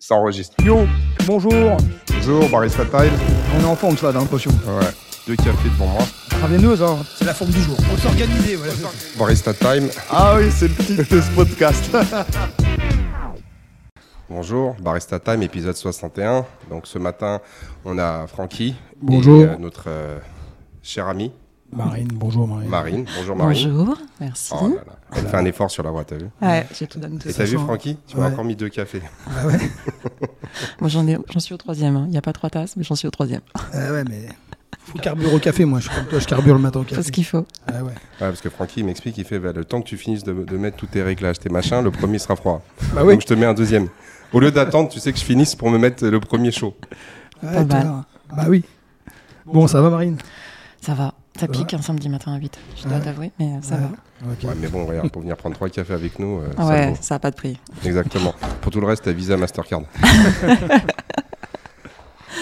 Ça enregistre. Yo, bonjour. Bonjour, Barista Time. On est en forme, ça, dans le potion. Ouais, deux cafés devant moi. Travailleuse, hein. C'est la forme du jour. On s'organiser, voilà. Barista Time. Ah oui, c'est le titre de ce podcast. Bonjour, Barista Time, épisode 61. Donc ce matin, on a Francky. Bonjour. Et, euh, notre euh, cher ami, Marine, bonjour Marine. Marine. Bonjour Marine. Bonjour, merci. Oh là là. Elle fait un effort sur la voix, t'as vu Ouais, j'ai tout donné. Et t'as vu Francky Tu m'as encore mis deux cafés. Ah ouais, Moi, j'en ai, j'en suis au troisième. hein. Il n'y a pas trois tasses, mais j'en suis au troisième. ah ouais, mais faut carburer au café, moi. Je suis comme toi, je carbure le matin au café. ce qu'il faut. Ah ouais. Ouais, parce que Francky il m'explique, il fait bah, le temps que tu finisses de, de mettre tous tes réglages, tes machins, le premier sera froid. Bah oui. Donc je te mets un deuxième. Au lieu d'attendre, tu sais que je finisse pour me mettre le premier chaud. Ouais, Pas mal. toi. Bah oui. Bon, ça va Marine? Ça va. Ça pique un samedi matin à 8. Je dois Ouais. t'avouer, mais euh, ça Ouais. va. Ouais, mais bon, regarde, pour venir prendre trois cafés avec nous, euh, Ouais, ça n'a pas de prix. Exactement. Pour tout le reste, t'as Visa Mastercard.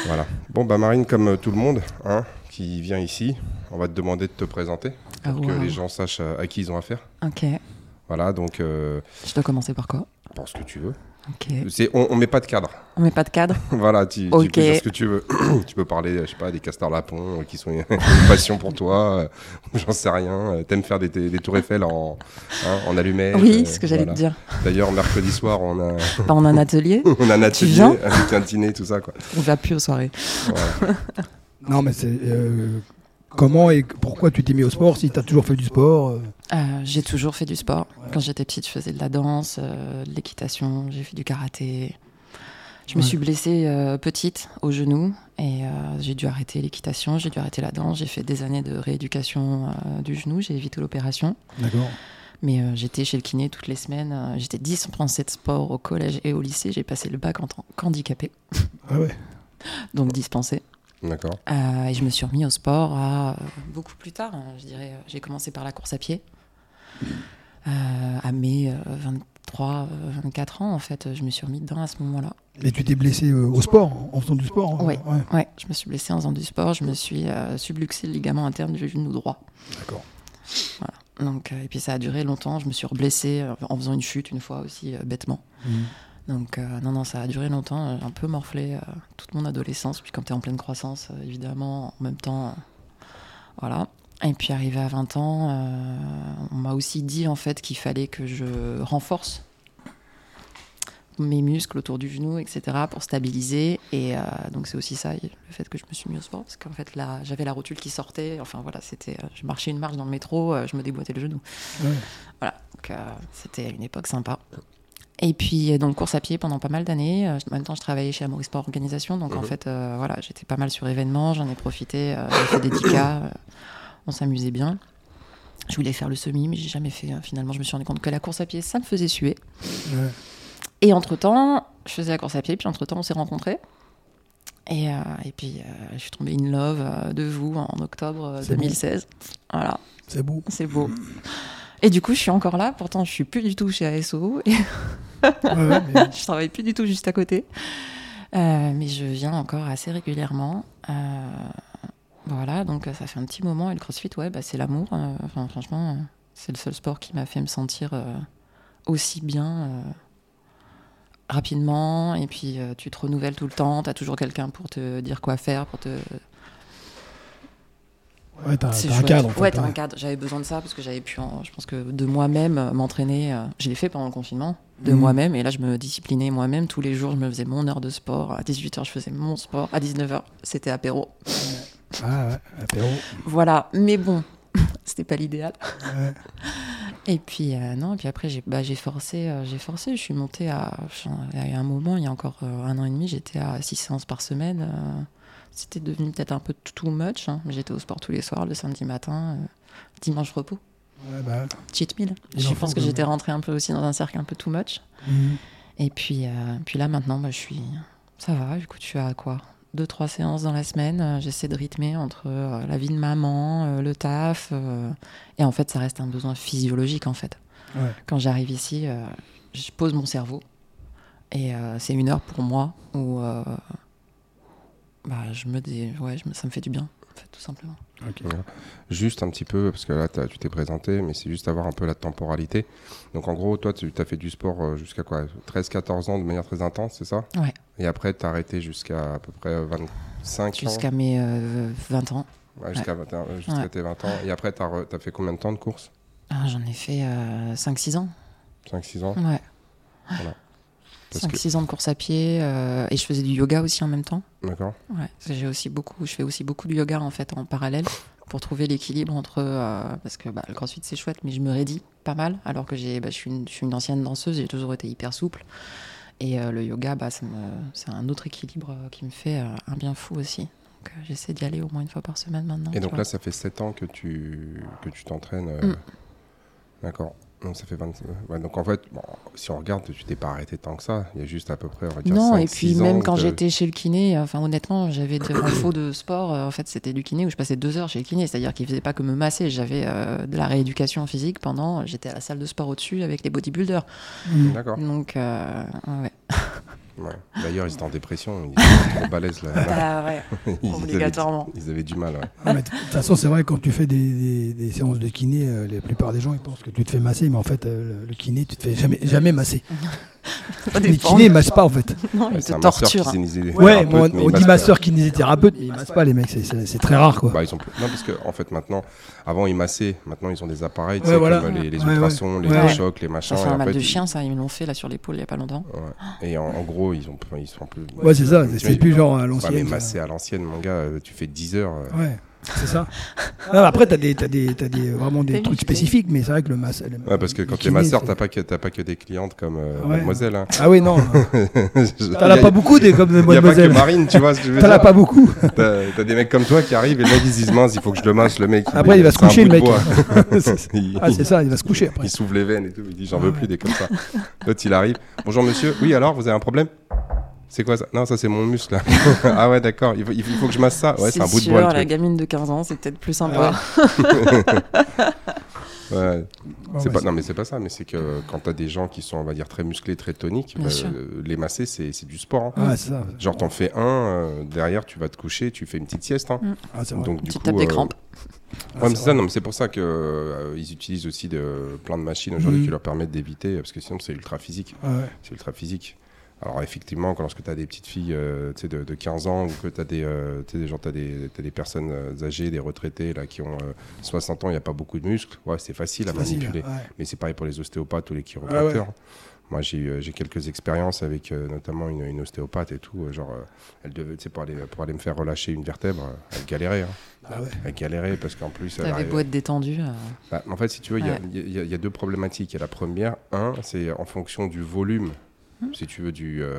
voilà. Bon, bah Marine, comme euh, tout le monde hein, qui vient ici, on va te demander de te présenter Ah, pour que wow. les gens sachent à qui ils ont affaire. Ok. Voilà, donc, euh, Je dois commencer par quoi? pense que tu veux. On, on met pas de cadre. On met pas de cadre voilà, tu, tu Ok. peux dire ce que tu veux. tu peux parler, je sais pas, des castors lapons euh, qui sont une passion pour toi, euh, j'en sais rien. euh, T'aimes faire des, des tours Eiffel en, hein, en allumette. Oui, euh, ce que j'allais voilà. te dire. D'ailleurs, mercredi soir, on a, Bah, on a un atelier. on a un atelier viens avec un dîner, tout ça, quoi. On va plus aux soirées. Voilà. Non, mais c'est. Comment et pourquoi tu t'es mis au sport si t'as toujours fait du sport euh, Euh, j'ai toujours fait du sport. Quand j'étais petite, je faisais de la danse, euh, de l'équitation, j'ai fait du karaté. Je me suis blessée euh, petite au genou et j'ai dû arrêter l'équitation, j'ai dû arrêter la danse. J'ai fait des années de rééducation du genou, j'ai évité l'opération. D'accord. Mais j'étais chez le kiné toutes les semaines. j'étais dispensée de sport au collège et au lycée. J'ai passé le bac en tant qu'handicapée, Ah ouais. donc dispensée. D'accord. Euh, et je me suis remis au sport à, euh, beaucoup plus tard. hein, je dirais, euh, j'ai commencé par la course à pied. Euh, à mes euh, 23, euh, 24 ans, en fait, je me suis remis dedans à ce moment-là. Et tu t'es blessé euh, au sport, en faisant du sport hein. Ouais. Ouais, je me suis blessée en faisant du sport. Je me suis euh, subluxé le ligament interne du genou droit. D'accord. Donc, euh, et puis ça a duré longtemps. Je me suis reblessée euh, en faisant une chute une fois aussi, euh, bêtement. Mhm. Donc, euh, non, non, ça a duré longtemps. euh, J'ai un peu morflé euh, toute mon adolescence. Puis, quand tu es en pleine croissance, euh, évidemment, en même temps, voilà. Et puis, arrivé à 20 ans, on m'a aussi dit en fait qu'il fallait que je renforce mes muscles autour du genou, etc., pour stabiliser. Et donc, c'est aussi ça, le fait que je me suis mis au sport. Parce qu'en fait, là, j'avais la rotule qui sortait. Enfin, voilà, c'était. je marchais une marche dans le métro, je me déboîtais le genou. Ouais. Voilà, donc c'était une époque sympa. Et puis euh, donc course à pied pendant pas mal d'années. Euh, en même temps, je travaillais chez Amaury Sport Organisation, donc en Mhm. fait, euh, voilà, j'étais pas mal sur événements, j'en ai profité, euh, j'ai fait des 10K, euh, on s'amusait bien. Je voulais faire le semi, mais j'ai jamais fait. euh, finalement, je me suis rendu compte que la course à pied, ça me faisait suer. Ouais. Et entre temps, je faisais la course à pied, puis entre temps, on s'est rencontrés. Et, et puis, je suis tombée in love de vous en octobre euh, C'est bon. 2016. Voilà. C'est beau. C'est beau. Et du coup, je suis encore là. Pourtant, je suis plus du tout chez ASO. Et Ouais, ouais, mais- je travaille plus du tout juste à côté. Euh, mais je viens encore assez régulièrement. Euh, voilà, donc euh, ça fait un petit moment. Et le CrossFit, ouais, bah, c'est l'amour. Enfin, franchement, c'est le seul sport qui m'a fait me sentir aussi bien rapidement. Et puis, tu te renouvelles tout le temps. Tu as toujours quelqu'un pour te dire quoi faire, pour te ouais, t'as un cadre. En fait, ouais, t'as ouais. un cadre. J'avais besoin de ça parce que j'avais pu, en- je pense que de moi-même euh, m'entraîner. euh, je l'ai fait pendant le confinement, de Mhm. moi-même. Et là, je me disciplinais moi-même. Tous les jours, je me faisais mon heure de sport. À 18h, je faisais mon sport. À 19h, c'était apéro. Ah ouais, apéro. Voilà. Mais bon, c'était pas l'idéal. Ouais. Et puis, euh, non, et puis après, j'ai bah, j'ai forcé, euh, j'ai forcé. Je suis montée à. enfin, Il y a un moment, il y a encore euh, un an et demi, j'étais à 6 séances par semaine. C'était devenu peut-être un peu too much. hein. J'étais au sport tous les soirs, le samedi matin, euh, dimanche repos. Ouais, bah, cheat meal. Je pense que j'étais rentrée un peu aussi dans un cercle un peu too much. mhm. Et puis, euh, puis là, maintenant, bah, je suis. Ça va, écoute, je suis à quoi? Deux, trois séances dans la semaine. euh, J'essaie de rythmer entre la vie de maman, le taf. et en fait, ça reste un besoin physiologique, en fait. Ouais. Quand j'arrive ici, je pose mon cerveau. Et euh, c'est une heure pour moi où euh, bah, je me dis. Ouais, je me- ça me fait du bien, en fait, tout simplement. Ok. Voilà. Juste un petit peu, parce que là, tu t'es présenté, mais c'est juste avoir un peu la temporalité. Donc, en gros, toi, tu as fait du sport euh, jusqu'à quoi? 13-14 ans de manière très intense, c'est ça? Ouais. Et après, tu as arrêté jusqu'à à peu près 25 ans? Jusqu'à mes euh, 20 ans. Ouais, Jusqu'à 21, euh, Ouais. tes 20 ans. Et après, tu as, fait combien de temps de course? Ah, J'en ai fait 5-6 ans. 5-6 ans? Ouais. Voilà. Parce que- 5-6 ans de course à pied. euh, et je faisais du yoga aussi en même temps. D'accord Ouais. J'ai aussi beaucoup, je fais aussi beaucoup de yoga en fait en parallèle pour trouver l'équilibre entre. euh, parce que bah, le crossfit c'est chouette, mais je me raidis pas mal. Alors que j'ai, bah, je, suis une, je suis une ancienne danseuse, j'ai toujours été hyper souple. Et euh, le yoga, bah, c'est un autre équilibre qui me fait un bien fou aussi. Donc j'essaie d'y aller au moins une fois par semaine maintenant. Et donc là, ça fait 7 ans que tu que tu t'entraînes. euh, Mm. D'accord. Donc ça fait 20... ouais, donc en fait, bon, si on regarde, tu t'es pas arrêté tant que ça. Il y a juste à peu près, on va dire Non, 5, et puis 6 même quand de- j'étais chez le kiné, enfin honnêtement, j'avais des infos de sport. euh, En fait, c'était du kiné où je passais deux heures chez le kiné, c'est-à-dire qu'il faisait pas que me masser. J'avais euh, de la rééducation physique pendant. J'étais à la salle de sport au-dessus avec les bodybuilders. D'accord. Donc, euh, ouais. Ouais. D'ailleurs, ils étaient en dépression. Ils étaient trop balèzes là. Bah ouais, Ils avaient- obligatoirement. Ils avaient du mal. ouais. Ah, De toute façon, c'est vrai, quand tu fais des, des- des séances de kiné, euh, la plupart des gens ils pensent que tu te fais masser, mais en fait, euh, le, le kiné, tu te fais jamais, jamais masser. Les kinés, ils massent pas en fait. Non, Ouais, ils c'est te un masseur torturent. kinésithérapeute, Ouais, mais on dit masseur kinésithérapeute, mais ils massent pas les mecs, c'est- c'est c'est très rare quoi. Bah, ils ont plus- Non, parce qu'en en fait, maintenant, avant, ils massaient. Maintenant, ils ont des appareils, comme les, les Ouais, ultrasons, les Ouais. chocs, les machins. Et un en mal de ils- chien, ça, ils me l'ont fait là sur l'épaule il y a pas longtemps. ouais. Et en, en gros, ils, ont, ils sont plus. Ouais, c'est ça, c'est plus genre à mais l'ancienne. ça. masser à l'ancienne, mon gars, euh, tu fais 10 heures. euh, Ouais, c'est ça. Non, après, t'as des, t'as des, t'as des, vraiment des trucs spécifiques, mais c'est vrai que le masse. le- Ouais, parce que quand t'es masseur, t'as pas, que- t'as pas que des clientes comme euh, Ouais. mademoiselle. Hein. Ah oui, non. T'en as pas beaucoup des comme Il n'y a pas que mademoiselle. Marine, tu vois ce que je veux T'en as pas beaucoup. T'as t'as des mecs comme toi qui arrivent et le mec ils se disent mince, il faut que je le masse, le mec. Après, il va se coucher, le mec. il, ah, c'est ça, il va se coucher après. il s'ouvre les veines et tout. Il dit j'en veux plus des comme ça. L'autre il arrive. Bonjour monsieur. Oui alors, vous avez un problème? C'est quoi ça? Non, ça c'est mon muscle. là. ah ouais, d'accord. Il faut, il faut que je masse ça. Ouais, c'est un bout de sûr, bois. la gamine de 15 ans, c'est peut-être plus sympa. Ouais. Bon, C'est bah, pas, non, mais c'est pas ça, mais c'est que quand t'as des gens qui sont, on va dire, très musclés, très toniques, bah, euh, les masser, c'est du sport. hein. Ah, ouais, c'est ça. Genre, t'en fais un, euh, derrière, tu vas te coucher, tu fais une petite sieste. hein. Ah, c'est vrai. Donc, du Tu coup, tapes des crampes. Ah, Ouais, c'est ça, non, mais c'est pour ça que euh, ils utilisent aussi de, plein de machines aujourd'hui Mhm. qui leur permettent d'éviter, parce que sinon c'est ultra physique. Ah, ouais. C'est ultra physique. Alors effectivement, quand lorsque tu as des petites filles euh, tu sais, de, de 15 ans ou que tu as des, euh, tu sais, des gens, t'as des, t'as des personnes euh, âgées, des retraités là qui ont euh, 60 ans, il n'y a pas beaucoup de muscles. Ouais, c'est facile à facile, manipuler. ouais. Mais c'est pareil pour les ostéopathes ou les Ah chiropracteurs. Moi, j'ai eu, euh, j'ai quelques expériences avec euh, notamment une, une ostéopathe et tout. euh, genre, euh, elle devait, tu sais, pour aller, pour aller me faire relâcher une vertèbre, elle galérait. hein. Ah ouais. Elle galérait parce qu'en plus, elle T'avais beau être détendu. euh, bah, en fait, si tu veux, il y a- Ouais. il y, a- il y a deux problématiques. Il y a la première, un, c'est en fonction du volume. Si tu veux, du, euh,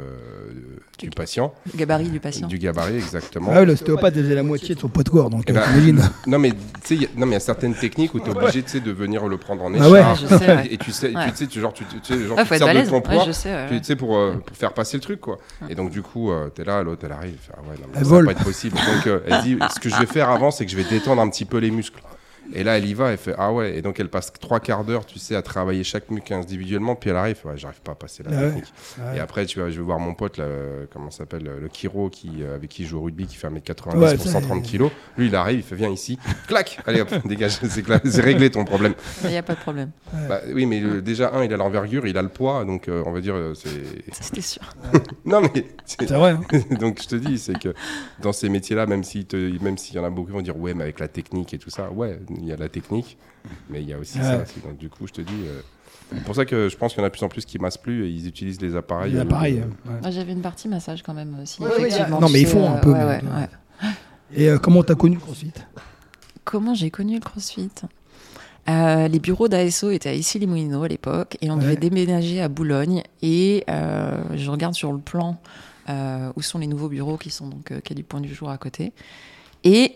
du Du- patient, le gabarit du patient. du gabarit, exactement. Ah ouais, l'ostéopathe, faisait la moitié de son poids de corps, donc t'imagines. Non, mais tu sais, il y a- non, mais il y a certaines techniques où tu es obligé tu de venir le prendre en Ah écharpe. ouais. Ouais, je sais, ouais. Et tu sais, Ouais. tu, tu sais, tu, genre, tu, tu, tu sais, genre, Ouais, tu faut te être sers de ton Ouais, poids. je sais. ouais. tu tu sais, pour, euh, pour faire passer le truc, quoi. Et donc, du coup, euh, t'es là, l'autre, elle arrive, elle fait, ah ouais, non, mais Elle ça vole. va pas être possible. Donc, euh, elle dit, ce que je vais faire avant, c'est que je vais détendre un petit peu les muscles. Et là, elle y va, elle fait, ah ouais. Et donc, elle passe trois quarts d'heure, tu sais, à travailler chaque muscle individuellement. Puis elle arrive, ouais, j'arrive pas à passer la Ah ouais. technique. Ouais. Et après, tu vois, je vais voir mon pote, là, euh, comment ça s'appelle, le Kiro, qui, euh, avec qui je joue au rugby, qui fait 1m90 Ouais, pour ça, 130 euh, kilos. Lui, il arrive, il fait, viens ici, clac, allez hop, dégage, c'est réglé ton problème. Il n'y a pas de problème. Bah, oui, mais le- déjà, un, il a l'envergure, il a le poids, donc euh, on va dire, euh, c'est. C'était sûr. Non, mais. c'est- vrai. hein. donc je te dis, c'est que dans ces métiers-là, même s'il te- même s'il y en a beaucoup qui vont dire, ouais, mais avec la technique et tout ça, ouais, il y a la technique, mais il y a aussi Ouais. ça. aussi. Donc du coup, je te dis. euh, c'est pour ça que je pense qu'il y en a de plus en plus qui massent plus et ils utilisent les appareils. Il y a euh, euh, ouais. J'avais une partie massage quand même aussi. Ouais, effectivement, non, mais ils font un euh, peu, ouais, mais- ouais, ouais. Et euh, comment t'as connu le CrossFit? Comment j'ai connu le CrossFit? Euh, Les bureaux d'ASO étaient à Issy-les-Moulineaux à l'époque et on Ouais. devait déménager à Boulogne. Et euh, je regarde sur le plan euh, où sont les nouveaux bureaux qui sont donc euh, quai du Point du Jour à côté. Et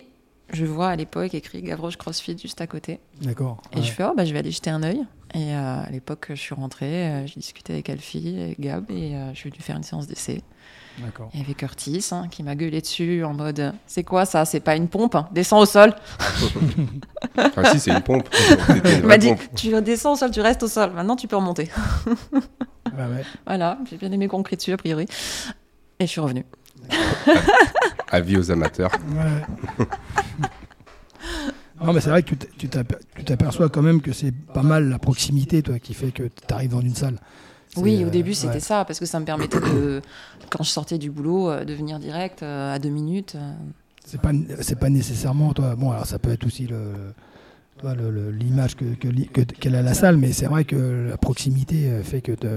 je vois à l'époque écrit Gavroche CrossFit juste à côté. D'accord. Et ouais. je fais, oh, bah, je vais aller jeter un œil. Et euh, à l'époque, je suis rentrée, euh, j'ai discuté avec Alfie et Gab et euh, je suis venue faire une séance d'essai. D'accord. Il y avait Curtis hein, qui m'a gueulé dessus en mode C'est quoi ça? C'est pas une pompe hein? Descends au sol. Ah si, c'est une pompe. Il m'a dit pompe. Tu descends au sol, tu restes au sol. Maintenant, tu peux remonter. Ouais, ouais. Voilà, j'ai bien aimé qu'on crie dessus a priori. Et je suis revenue. Avis aux amateurs. Ouais. Non, mais c'est vrai que tu t'aperçois quand même que c'est pas mal la proximité, toi, qui fait que tu arrives dans une salle. Oui, au euh, début c'était ouais. ça, parce que ça me permettait de, quand je sortais du boulot, euh, de venir direct euh, à deux minutes. C'est pas, c'est pas nécessairement, toi. Bon, alors ça peut être aussi le, l'image que, qu'elle a la salle, mais c'est vrai que la proximité fait que tu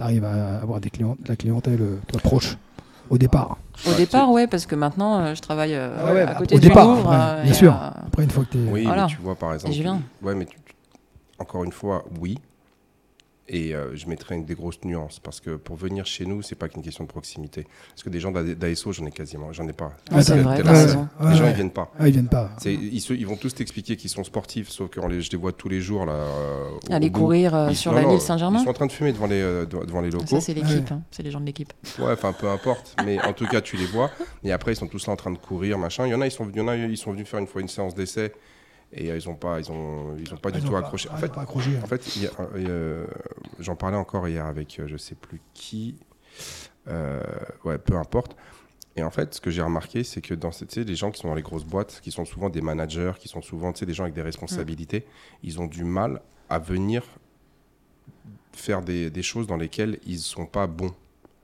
arrives à avoir des clients, de la clientèle toi, proche au départ. Au Ouais, départ, ouais, parce que maintenant euh, je travaille euh, Ah ouais, à bah, côté au du départ, Louvre. après, euh, bien et, sûr. euh, Après, une fois que tu es. Oui, Voilà. mais tu vois, par exemple. je viens. Ouais, mais tu- tu- encore une fois, oui. Et euh, je mettrai une des grosses nuances parce que pour venir chez nous, c'est pas qu'une question de proximité. Parce que des gens d'A- d'ASO, j'en ai quasiment, j'en ai pas. Ouais, c'est vrai, raison. Les gens Ouais. ils viennent pas. Ah, ils viennent pas. C'est- Ils, se- ils vont tous t'expliquer qu'ils sont sportifs, sauf que les- je les vois tous les jours là. euh, au- Aller au courir euh, Ils- sur non, la non, ville Ils Saint-Germain. sont en train de fumer devant les, euh, devant les locaux. Ça, c'est l'équipe, hein, c'est les gens de l'équipe. Ouais, enfin peu importe, mais en tout cas tu les vois. Et après ils sont tous là en train de courir, machin. Il y en a, ils sont, il y en a, ils sont venus faire une fois une séance d'essai et euh, ils ont pas, ils ont, ils ont pas du ont tout pas- accroché. En fait, pas accroché. en fait, j'en parlais encore hier avec euh, je sais plus qui. Euh, ouais, peu importe. Et en fait, ce que j'ai remarqué, c'est que dans sais, les gens qui sont dans les grosses boîtes, qui sont souvent des managers, qui sont souvent des gens avec des responsabilités, ils ont du mal à venir faire des, des choses dans lesquelles ils sont pas bons.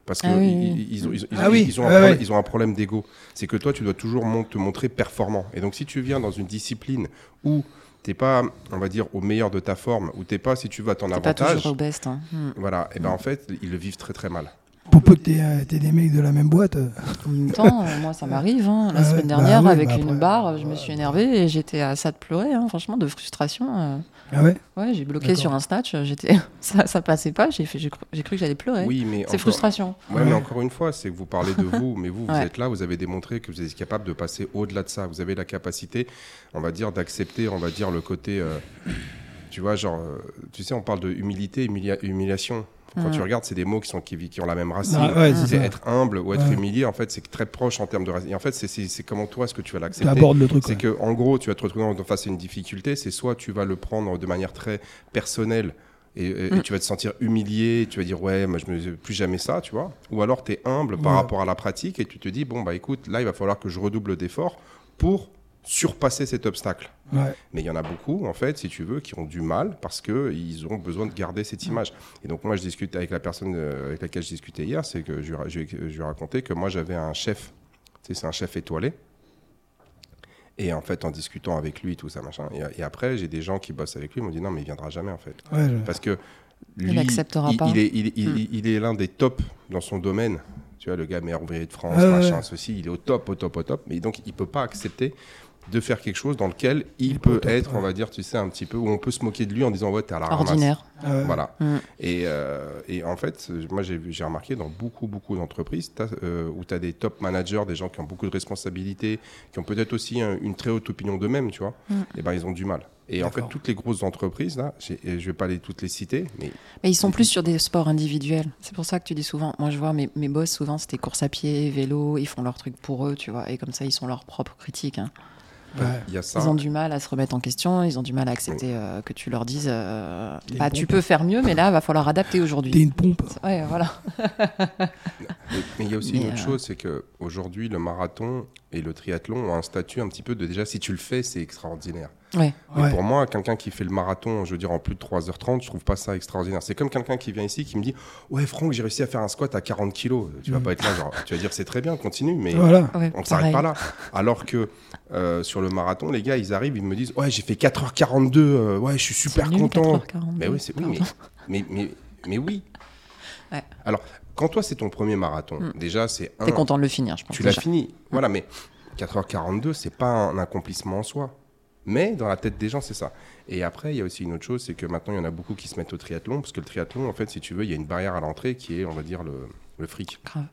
Parce qu'ils Ah oui, ils, oui. ils ont, ils, Ah oui, ils ont un problème, ouais. ils ont un problème d'ego. C'est que toi, tu dois toujours mon- te montrer performant. Et donc, si tu viens dans une discipline où t'es pas, on va dire, au meilleur de ta forme, où t'es pas, si tu veux, à ton C'est pas avantage, toujours au best. hein. Hmm. voilà, et ben en fait, ils le vivent très très mal. Pour peu que tu aies des mecs de la même boîte. euh, En même temps, euh, moi, ça m'arrive. hein. La semaine bah dernière, oui, avec bah une après, barre, je me suis énervée et j'étais à ça de pleurer, hein, franchement, de frustration. euh. Ah ouais? Ouais, j'ai bloqué sur un snatch, j'étais, ça, ça passait pas, j'ai, fait, j'ai, cru, j'ai cru que j'allais pleurer. Oui, mais C'est encore- frustration. Ouais, mais encore une fois, c'est que vous parlez de vous, mais vous, vous Ouais. êtes là, vous avez démontré que vous êtes capable de passer au-delà de ça. Vous avez la capacité, on va dire, d'accepter, on va dire, le côté, euh, tu vois, genre, euh, tu sais, on parle de humilité, humilia- humiliation. Quand tu regardes, c'est des mots qui, sont, qui, qui ont la même racine. Ah ouais, c'est être humble ou être Ouais. humilié, en fait, c'est très proche en termes de racine. Et en fait, c'est- comment toi, est-ce que tu vas Tu l'accepter? Abordes le truc. C'est ouais. que, en gros, tu vas te retrouver face à une difficulté. C'est soit tu vas le prendre de manière très personnelle et, et- et Mm. tu vas te sentir humilié. Tu vas dire, ouais, moi, je me plus jamais ça, tu vois. Ou alors, tu es humble par Ouais. rapport à la pratique et tu te dis, bon, bah écoute, là, il va falloir que je redouble d'efforts pour surpasser cet obstacle. Ouais. Mais il y en a beaucoup, en fait, si tu veux, qui ont du mal parce qu'ils ont besoin de garder cette image. Et donc, moi, je discute avec la personne euh, avec laquelle je discutais hier, c'est que je, lui ai- je, je lui ai raconté que moi, j'avais un chef, tu sais, c'est un chef étoilé. Et en fait, en discutant avec lui, tout ça, machin. Et, et après, j'ai des gens qui bossent avec lui, ils m'ont dit non, mais il viendra jamais, en fait. Ouais, je- Parce que lui, Il n'acceptera il, pas. il est, il, il- Hmm. il est l'un des tops dans son domaine. Tu vois, le gars meilleur ouvrier de France, Ouais, machin, ouais. ceci, il est au top, au top, au top. Mais donc, il peut pas accepter de faire quelque chose dans lequel il, peut être, ouais. on va dire, tu sais, un petit peu, où on peut se moquer de lui en disant, ouais, t'es à la. Ordinaire. ah ouais. Voilà. Mm. Et, euh, et en fait, moi, j'ai remarqué dans beaucoup, beaucoup d'entreprises euh, où tu as des top managers, des gens qui ont beaucoup de responsabilités, qui ont peut-être aussi un- une très haute opinion d'eux-mêmes, tu vois, Mm. et ben ils ont du mal. Et en fait, toutes les grosses entreprises, là, je vais pas les, toutes les citer, mais Mais ils sont plus sur des sports individuels. C'est pour ça que tu dis souvent. Moi, je vois mes, mes boss, souvent, c'était course à pied, vélo, ils font leur truc pour eux, tu vois. Et comme ça, ils sont leurs propres critiques. hein. Ouais. il y a ça. Ils ont du mal à se remettre en question, ils ont du mal à accepter euh, que tu leur dises euh, T'es bah, tu peux faire mieux, mais là, va falloir adapter T'es aujourd'hui. une pompe. Ouais, voilà. Mais il y a aussi Mais, une autre euh, chose, c'est que aujourd'hui, le marathon et le triathlon ont un statut un petit peu de déjà, si tu le fais, c'est extraordinaire. Ouais. Mais Ouais. pour moi, quelqu'un qui fait le marathon, je veux dire, en plus de 3h30, je trouve pas ça extraordinaire. C'est comme quelqu'un qui vient ici qui me dit Ouais, Franck, j'ai réussi à faire un squat à 40 kilos. Tu vas Mm. pas être là, genre, tu vas dire C'est très bien, continue, mais Voilà. Ouais, on ne s'arrête pas là. Alors que euh, sur le marathon, les gars, ils arrivent, ils me disent Ouais, j'ai fait 4h42, euh, ouais, je suis super nul, content. 4h42. Mais oui, c'est oui, mais, Pardon. mais, mais, mais oui. Ouais. Alors, quand toi, c'est ton premier marathon, Mm. déjà, c'est un. T'es content de le finir, je pense. Tu l'as fini. Voilà, mais 4h42, c'est pas un accomplissement en soi. Mais dans la tête des gens, c'est ça. Et après, il y a aussi une autre chose, c'est que maintenant, il y en a beaucoup qui se mettent au triathlon, parce que le triathlon, en fait, si tu veux, il y a une barrière à l'entrée qui est, on va dire, le, le fric. Grave.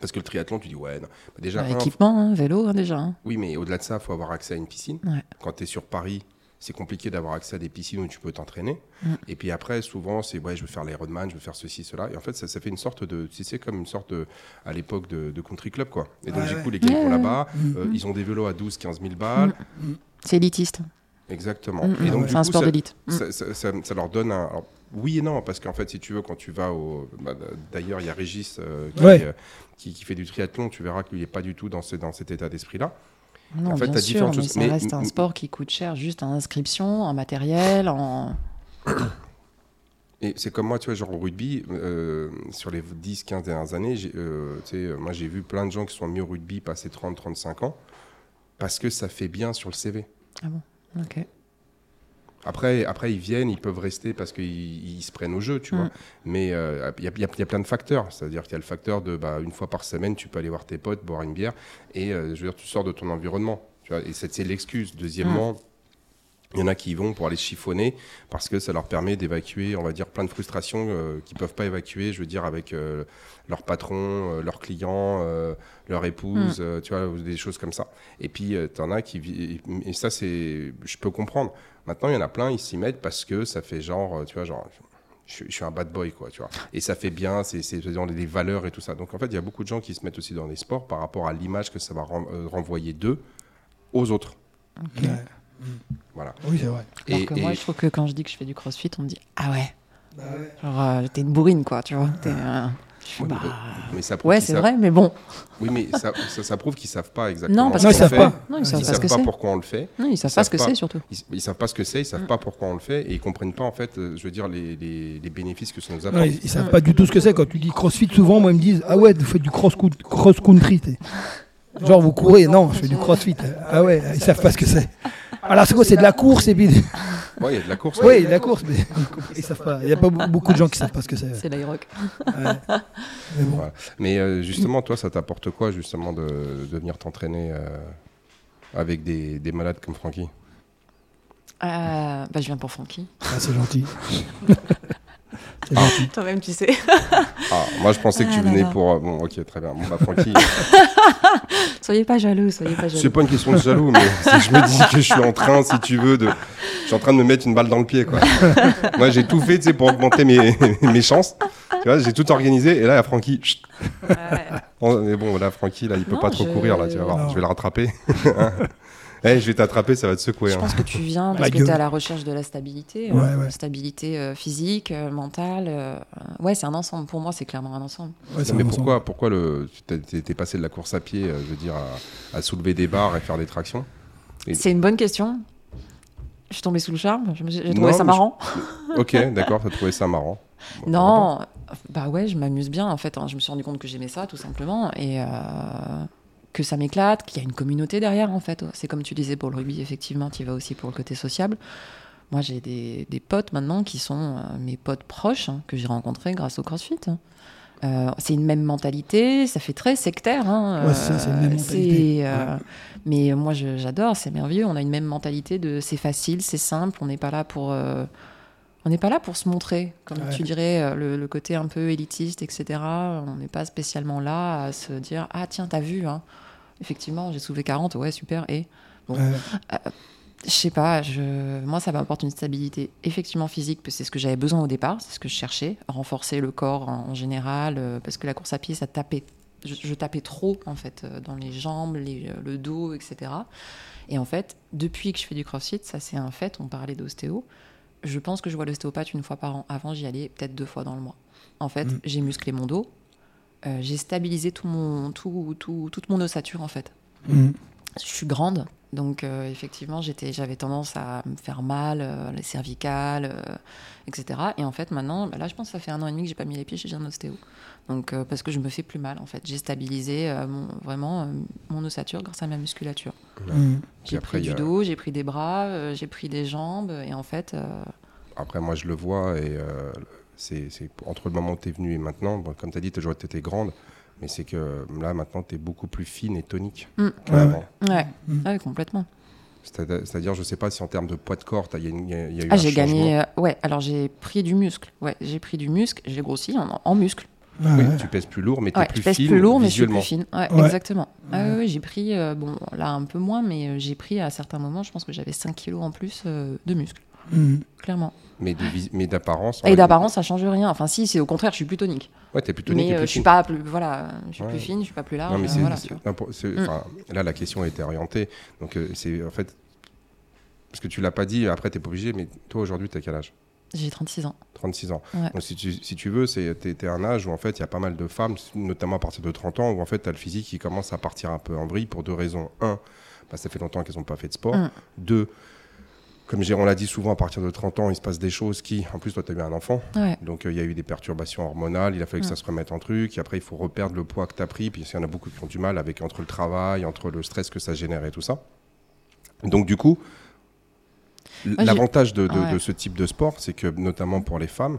Parce que le triathlon, tu dis, ouais, non. Bah, déjà, Bah, un, équipement, hein, vélo, hein, déjà. hein. oui, mais au-delà de ça, il faut avoir accès à une piscine. Ouais. Quand tu es sur Paris, c'est compliqué d'avoir accès à des piscines où tu peux t'entraîner. Mm. Et puis après, souvent, c'est ouais, je veux faire l'Ironman, je veux faire ceci, cela. Et en fait, ça, ça fait une sorte de. Tu sais, comme une sorte de. à l'époque de, de country club, quoi. Et donc, Ouais, du ouais. coup, les gars, ils Ouais, vont ouais. là-bas, Mm. euh, ils ont des vélos à 12, 15 000 balles. C'est élitiste. Exactement. Mm, Et mm. donc, C'est un coup, sport ça- d'élite. Mm. ça, ça- ça- ça leur donne un. alors, oui et non, parce qu'en fait, si tu veux, quand tu vas au. bah, D'ailleurs, il y a Régis euh, qui, Ouais. euh, qui, qui fait du triathlon, tu verras qu'il n'est pas du tout dans, ce- dans cet état d'esprit-là. Non, En fait, bien sûr, différentes mais choses. ça Mais- reste un sport qui coûte cher, juste en inscription, en matériel, en... Et c'est comme moi, tu vois, genre au rugby, euh, sur les 10-15 dernières années, j'ai, tu sais, moi j'ai vu plein de gens qui sont mis au rugby passer 30-35 ans parce que ça fait bien sur le CV. Ok. Après, après, ils viennent, ils peuvent rester parce qu'ils ils se prennent au jeu, tu Mm. vois. Mais euh, il y, a, y y plein de facteurs. C'est-à-dire qu'il y a le facteur de, bah, une fois par semaine, tu peux aller voir tes potes, boire une bière, et euh, je veux dire, tu sors de ton environnement. Tu vois, et c'est c'est l'excuse. Deuxièmement, il y en a qui y vont pour aller chiffonner parce que ça leur permet d'évacuer, on va dire, plein de frustrations euh, qu'ils peuvent pas évacuer, je veux dire, avec euh, leur patron, euh, leurs clients, euh, leur épouse, euh, tu vois, des choses comme ça. Et puis, tu en as qui... vi- Et ça, c'est... Je peux comprendre. Maintenant, il y en a plein, ils s'y mettent parce que ça fait genre, tu vois, genre... Je, suis- je suis un bad boy, quoi, tu vois. Et ça fait bien, c'est c'est dans les valeurs et tout ça. Donc, en fait, il y a beaucoup de gens qui se mettent aussi dans les sports par rapport à l'image que ça va ren- renvoyer d'eux aux autres. Ouais. Voilà. Oui, c'est vrai. Alors Et- que moi, et- je trouve que quand je dis que je fais du crossfit, on me dit Ah ouais, genre euh, t'es une bourrine, quoi, tu vois. t'es, euh, je fais, Ouais, bah, mais- mais ça prouve Ouais, qu'ils c'est savent- vrai, mais bon. Oui, mais ça, ça, ça prouve qu'ils savent pas exactement. Non, parce qu'ils savent fait. pas. Non, ils savent Ils pas savent pourquoi on le fait. Non, ils savent Ils pas ce que pas. c'est, surtout. Ils, ils savent pas ce que c'est, ils savent Mm. pas pourquoi on le fait, et ils comprennent pas en fait, euh, je veux dire, les, les, les bénéfices que ça nous apporte. ils, ils savent pas du tout ce que c'est. Quand tu dis crossfit, souvent, moi, ils me disent Ah ouais, vous faites du cross, cross country. Genre, vous courez. Non, je fais du crossfit. Ah ouais, ils savent pas ce que c'est. Alors, c'est quoi C'est de la course et puis. Ouais, il y a de la course. Oui, de la course, mais ils savent pas. Il n'y a pas be- beaucoup de gens qui savent pas ce que c'est. C'est l'Iroc. Ouais. Mais bon. Voilà. Mais euh, justement, toi, ça t'apporte quoi, justement, de, de venir t'entraîner euh, avec des, des malades comme Francky Euh, bah, je viens pour Francky. Ah, c'est gentil. c'est gentil. Toi-même, tu sais. Ah, moi, je pensais que tu Ah venais pour. euh, Bon, ok, très bien. Bon, bah, Francky, soyez pas jaloux, soyez pas c'est jaloux. pas une question de jaloux, mais c'est je me dis que je suis en train, si tu veux, de. Je suis en train de me mettre une balle dans le pied, quoi. moi, j'ai tout fait, tu sais, pour augmenter mes, mes chances. Tu vois, j'ai tout organisé, et là, il y a Francky. Ouais. Mais bon, là, Francky, là, il peut Non, pas trop je- courir, là, tu vas voir. Non. Je vais le rattraper. Eh, je vais t'attraper, ça va te secouer. Je hein. pense que tu viens parce que tu es à la recherche de la stabilité. Ouais, euh, ouais. Stabilité euh, physique, euh, mentale. euh, ouais, c'est un ensemble. Pour moi, c'est clairement un ensemble. Ouais, mais un pourquoi, pourquoi le, tu t'es passé de la course à pied, euh, je veux dire, à, à soulever des barres et faire des tractions? Et- C'est une bonne question. Je suis tombée sous le charme. J'ai Non, trouvé ça je- marrant. Ok, d'accord, t'as trouvé ça marrant. Bon, Non, bah ouais, je m'amuse bien en fait. hein. Je me suis rendu compte que j'aimais ça tout simplement et euh, que ça m'éclate, qu'il y a une communauté derrière en fait. C'est comme tu disais pour le rugby, effectivement, tu y vas aussi pour le côté sociable. Moi, j'ai des, des potes maintenant qui sont euh, mes potes proches hein, que j'ai rencontrés grâce au CrossFit. hein. Euh, c'est une même mentalité, ça fait très sectaire. hein, Ouais, c'est ça, c'est une même euh, mentalité. Mais moi, j'adore, c'est merveilleux. On a une même mentalité de c'est facile, c'est simple, on n'est pas là pour. on n'est pas là pour se montrer, comme Ouais. tu dirais, le, le côté un peu élitiste, etc. On n'est pas spécialement là à se dire Ah, tiens, t'as vu, hein. Effectivement, j'ai soulevé 40, ouais, super, et Ouais. je sais pas, je... moi ça m'apporte une stabilité effectivement physique, parce que c'est ce que j'avais besoin au départ, c'est ce que je cherchais, renforcer le corps en, en général, euh, parce que la course à pied, ça tapait, je, je tapais trop en fait, euh, dans les jambes, les- euh, le dos, etc. Et en fait, depuis que je fais du crossfit, ça c'est un fait, on parlait d'ostéo, je pense que je vois l'ostéopathe une fois par an. Avant, j'y allais peut-être deux fois dans le mois. En fait, Mm. j'ai musclé mon dos, euh, j'ai stabilisé tout mon, tout, tout- toute mon ossature en fait Mhm. je suis grande, donc euh, effectivement, j'étais, j'avais tendance à me faire mal, euh, les cervicales, euh, etc. Et en fait, maintenant, bah là, je pense que ça fait un an et demi que j'ai pas mis les pieds chez un ostéo. Donc, euh, parce que je me fais plus mal, en fait. J'ai stabilisé euh, mon- vraiment euh, mon ossature grâce à ma musculature. Mhm. J'ai pris du a- dos, j'ai pris des bras, euh, j'ai pris des jambes, et en fait, euh, Après, moi, je le vois, et euh, c'est c'est entre le moment où tu es venu et maintenant, bon, comme tu as dit, tu étais grande, mais c'est que là, maintenant, tu es beaucoup plus fine et tonique Mm. qu'avant. ouais, Mhm. ouais, complètement. C'est-à- C'est-à-dire, je sais pas si en termes de poids de corps, t'as- il y, a y y eu Ah, j'ai gagné, euh, ouais, alors j'ai pris du muscle, ouais, j'ai pris du muscle, j'ai grossi en, en muscle. Ouais, Oui, ouais. tu pèses plus lourd, mais tu es Ouais, plus je pèse fine plus lourd, mais je suis plus fine. Ouais, Ouais. exactement. Ah j'ai pris, euh, bon, là un peu moins, mais euh, j'ai pris à certains moments, je pense que j'avais 5 kilos en plus euh, de muscles, Mhm. clairement. Mais de vis- mais d'apparence. Et d'apparence, ça change rien. Enfin, si, c'est au contraire, je suis plus tonique. Ouais, t'es plus tonique mais euh, plus je suis pas plus, voilà, je suis Ouais. plus fine, je suis pas plus large. Non, mais euh, voilà, tu Mm. là, la question a été orientée. Donc, euh, c'est en fait. Parce que tu l'as pas dit, après, tu pas obligé, mais toi, aujourd'hui, tu as quel âge? J'ai 36 ans. 36 ans. Ouais. Donc, si tu, si tu veux, c'est t'es, un âge où, en fait, il y a pas mal de femmes, notamment à partir de 30 ans, où, en fait, tu as le physique qui commence à partir un peu en vrille pour deux raisons. Un, bah, ça fait longtemps qu'elles n'ont pas fait de sport. Mm. Deux, comme on l'a dit souvent, à partir de 30 ans, il se passe des choses qui, en plus, toi, tu as eu un enfant, Ouais. donc euh, il y a eu des perturbations hormonales, il a fallu que Mm. ça se remette en truc, et après il faut reperdre le poids que tu as pris, puis il y en a beaucoup qui ont du mal avec entre le travail, entre le stress que ça génère et tout ça. Donc du coup, l'avantage de, de- Ouais. de ce type de sport, c'est que notamment pour les femmes,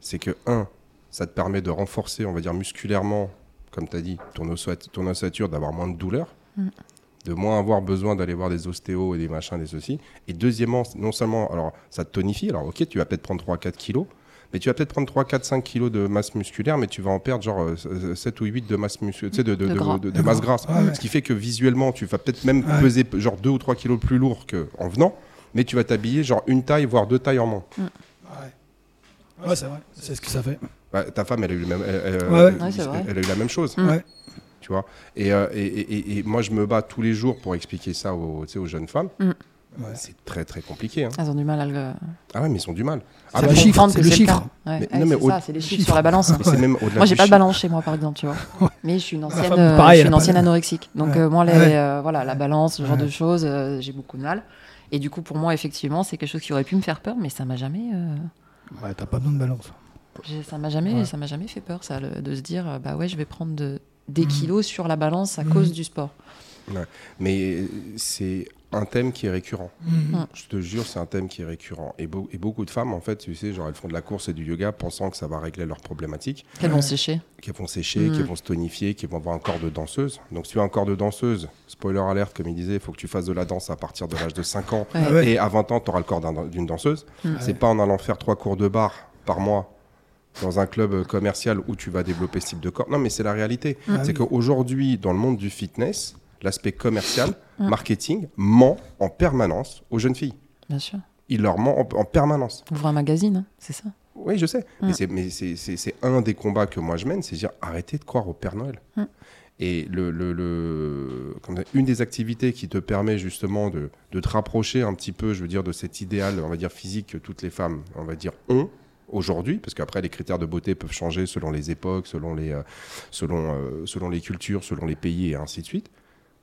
c'est que, un, ça te permet de renforcer, on va dire musculairement, comme tu as dit, ton ossature, d'avoir moins de douleur, Mm. De moins avoir besoin d'aller voir des ostéos et des machins, des ceci. Et deuxièmement, non seulement, alors ça te tonifie, alors ok, tu vas peut-être prendre 3-4 kilos, mais tu vas peut-être prendre 3, 4, 5 kilos de masse musculaire, mais tu vas en perdre genre euh, 7 ou 8 de masse, muscu- tu sais, de, de, De de- gras. de- de De masse gras. grasse. Ouais, ouais. Ce qui fait que visuellement, tu vas peut-être même Ouais. peser genre 2 ou 3 kilos plus lourd qu'en venant, mais tu vas t'habiller genre une taille, voire deux tailles en moins. Ouais, ouais c'est vrai. C'est ce que ça fait. Ouais, ta femme, elle a eu, le même, elle, elle- Ouais, ouais. elle- Ouais, c'est vrai. elle a eu la même chose. Mm. Ouais. Tu vois et, euh, et, et- et- et moi, je me bats tous les jours pour expliquer ça aux, tu sais, aux jeunes femmes. Ouais. C'est très, très compliqué. hein. Elles ont du mal à le. Ah ouais, mais ils ont du mal. Ah C'est bah, le chiffre, comprendre c'est que le chiffre. cas. Ouais, Mais- ouais, non, mais c'est au- ça, c'est les chiffres chiffre. sur la balance. mais c'est même Moi, j'ai pas de balance chez moi, par exemple, tu vois. Mais je suis une ancienne, euh, pareil, je suis une ancienne anorexique. Donc, Ouais. euh, moi, les, Ouais. euh, voilà, la balance, ce genre Ouais. de choses, euh, j'ai beaucoup de mal. Et du coup, pour moi, effectivement, c'est quelque chose qui aurait pu me faire peur, mais ça m'a jamais, euh, Ouais, t'as pas besoin de balance. ça m'a jamais, Ouais. ça m'a jamais fait peur, ça, le- de se dire, bah ouais, je vais prendre de- des Mhm. kilos sur la balance à Mhm. cause du sport. Mais c'est un thème qui est récurrent. Mm. Je te jure, c'est un thème qui est récurrent. Et, beau- et beaucoup de femmes, en fait, tu sais, genre, elles font de la course et du yoga pensant que ça va régler leurs problématiques, Qu'elles vont sécher. qu'elles vont sécher, qu'elles vont se tonifier, qu'elles vont avoir un corps de danseuse. Donc, si tu as un corps de danseuse, spoiler alerte, comme il disait, il faut que tu fasses de la danse à partir de l'âge de 5 ans. Ouais. Ah ouais. Et à 20 ans, tu auras le corps d'un- d'une danseuse. Mm. C'est pas en allant faire trois cours de bar par mois dans un club commercial où tu vas développer ce type de corps. Non, mais c'est la réalité. Ah c'est oui. qu'aujourd'hui, dans le monde du fitness, l'aspect commercial, Mm. marketing, ment en permanence aux jeunes filles. Bien sûr. Il leur ment en, en permanence. Ouvre un magazine, hein, c'est ça? Oui, je sais. Mais c'est- Mais c'est un des combats que moi je mène, c'est dire arrêtez de croire au Père Noël. Et le, le- le- comment dire, une des activités qui te permet justement de, de te rapprocher un petit peu, je veux dire, de cet idéal, on va dire, physique que toutes les femmes, on va dire, ont aujourd'hui, parce qu'après les critères de beauté peuvent changer selon les époques, selon les, euh, selon, euh, selon les cultures, selon les pays et ainsi de suite,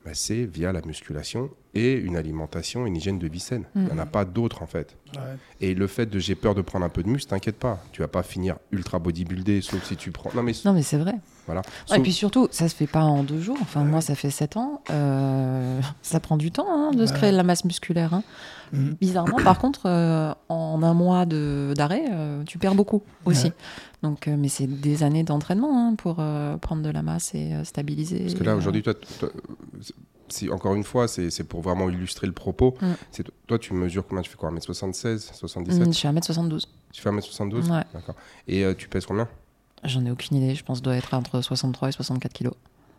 bah, c'est via la musculation et une alimentation, une hygiène de vie saine. Il n'y en a pas d'autre en fait. Ouais. Et le fait de j'ai peur de prendre un peu de muscle, t'inquiète pas, tu vas pas finir ultra bodybuildé, sauf si tu prends. Non mais Non, mais c'est vrai. Voilà. Ouais, et puis surtout, ça se fait pas en deux jours. Enfin, moi, ça fait 7 ans. Euh, ça prend du temps hein, de se créer de la masse musculaire. hein. Mhm. Bizarrement, par contre, euh, en un mois de- d'arrêt, euh, tu perds beaucoup aussi. Ouais. Donc, euh, mais c'est des années d'entraînement hein, pour euh, prendre de la masse et euh, stabiliser. Parce que là aujourd'hui, toi, toi, si, encore une fois, c'est pour vraiment illustrer le propos. Mm. C'est toi, tu mesures combien? Tu fais quoi? 1m76, 77 mm, je suis à 1m72. Tu fais 1m72 Ouais. D'accord. Et euh, tu pèses combien? J'en ai aucune idée. Je pense dois être entre 63 et 64 kilos.